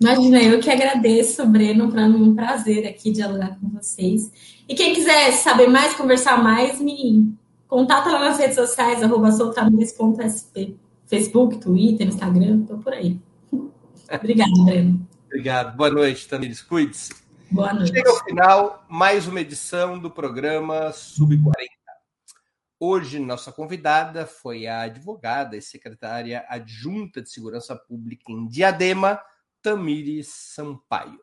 Imagina, eu que agradeço, Breno, para mim é um prazer aqui dialogar com vocês. E quem quiser saber mais, conversar mais, me contata lá nas redes sociais, arroba soltamiris.sp. Facebook, Twitter, Instagram, estou por aí. Obrigada, Breno. Obrigado. Boa noite, Tamires. Cuide-se. Boa noite. Chega ao final mais uma edição do programa Sub-40. Hoje, nossa convidada foi a advogada e secretária adjunta de Segurança Pública em Diadema, Tamires Sampaio.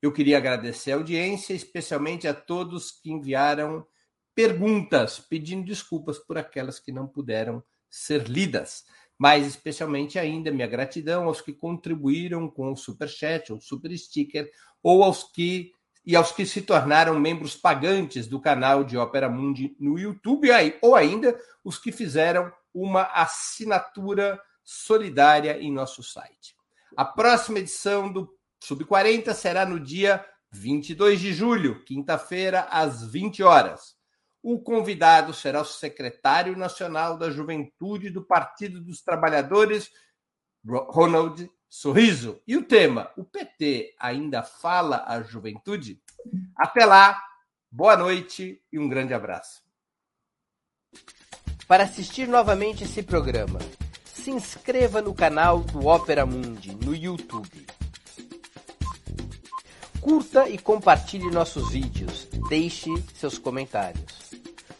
Eu queria agradecer a audiência, especialmente a todos que enviaram perguntas, pedindo desculpas por aquelas que não puderam ser lidas. Mais especialmente ainda minha gratidão aos que contribuíram com o super chat ou super sticker ou aos que e aos que se tornaram membros pagantes do canal de Ópera Mundi no YouTube ou ainda os que fizeram uma assinatura solidária em nosso site. A próxima edição do Sub 40 será no dia 22 de julho, quinta-feira, às 20 horas. O convidado será o secretário nacional da Juventude do Partido dos Trabalhadores, Ronald Sorriso. E o tema: o PT ainda fala à juventude? Até lá, boa noite e um grande abraço. Para assistir novamente esse programa, se inscreva no canal do Opera Mundi no YouTube. Curta e compartilhe nossos vídeos. Deixe seus comentários.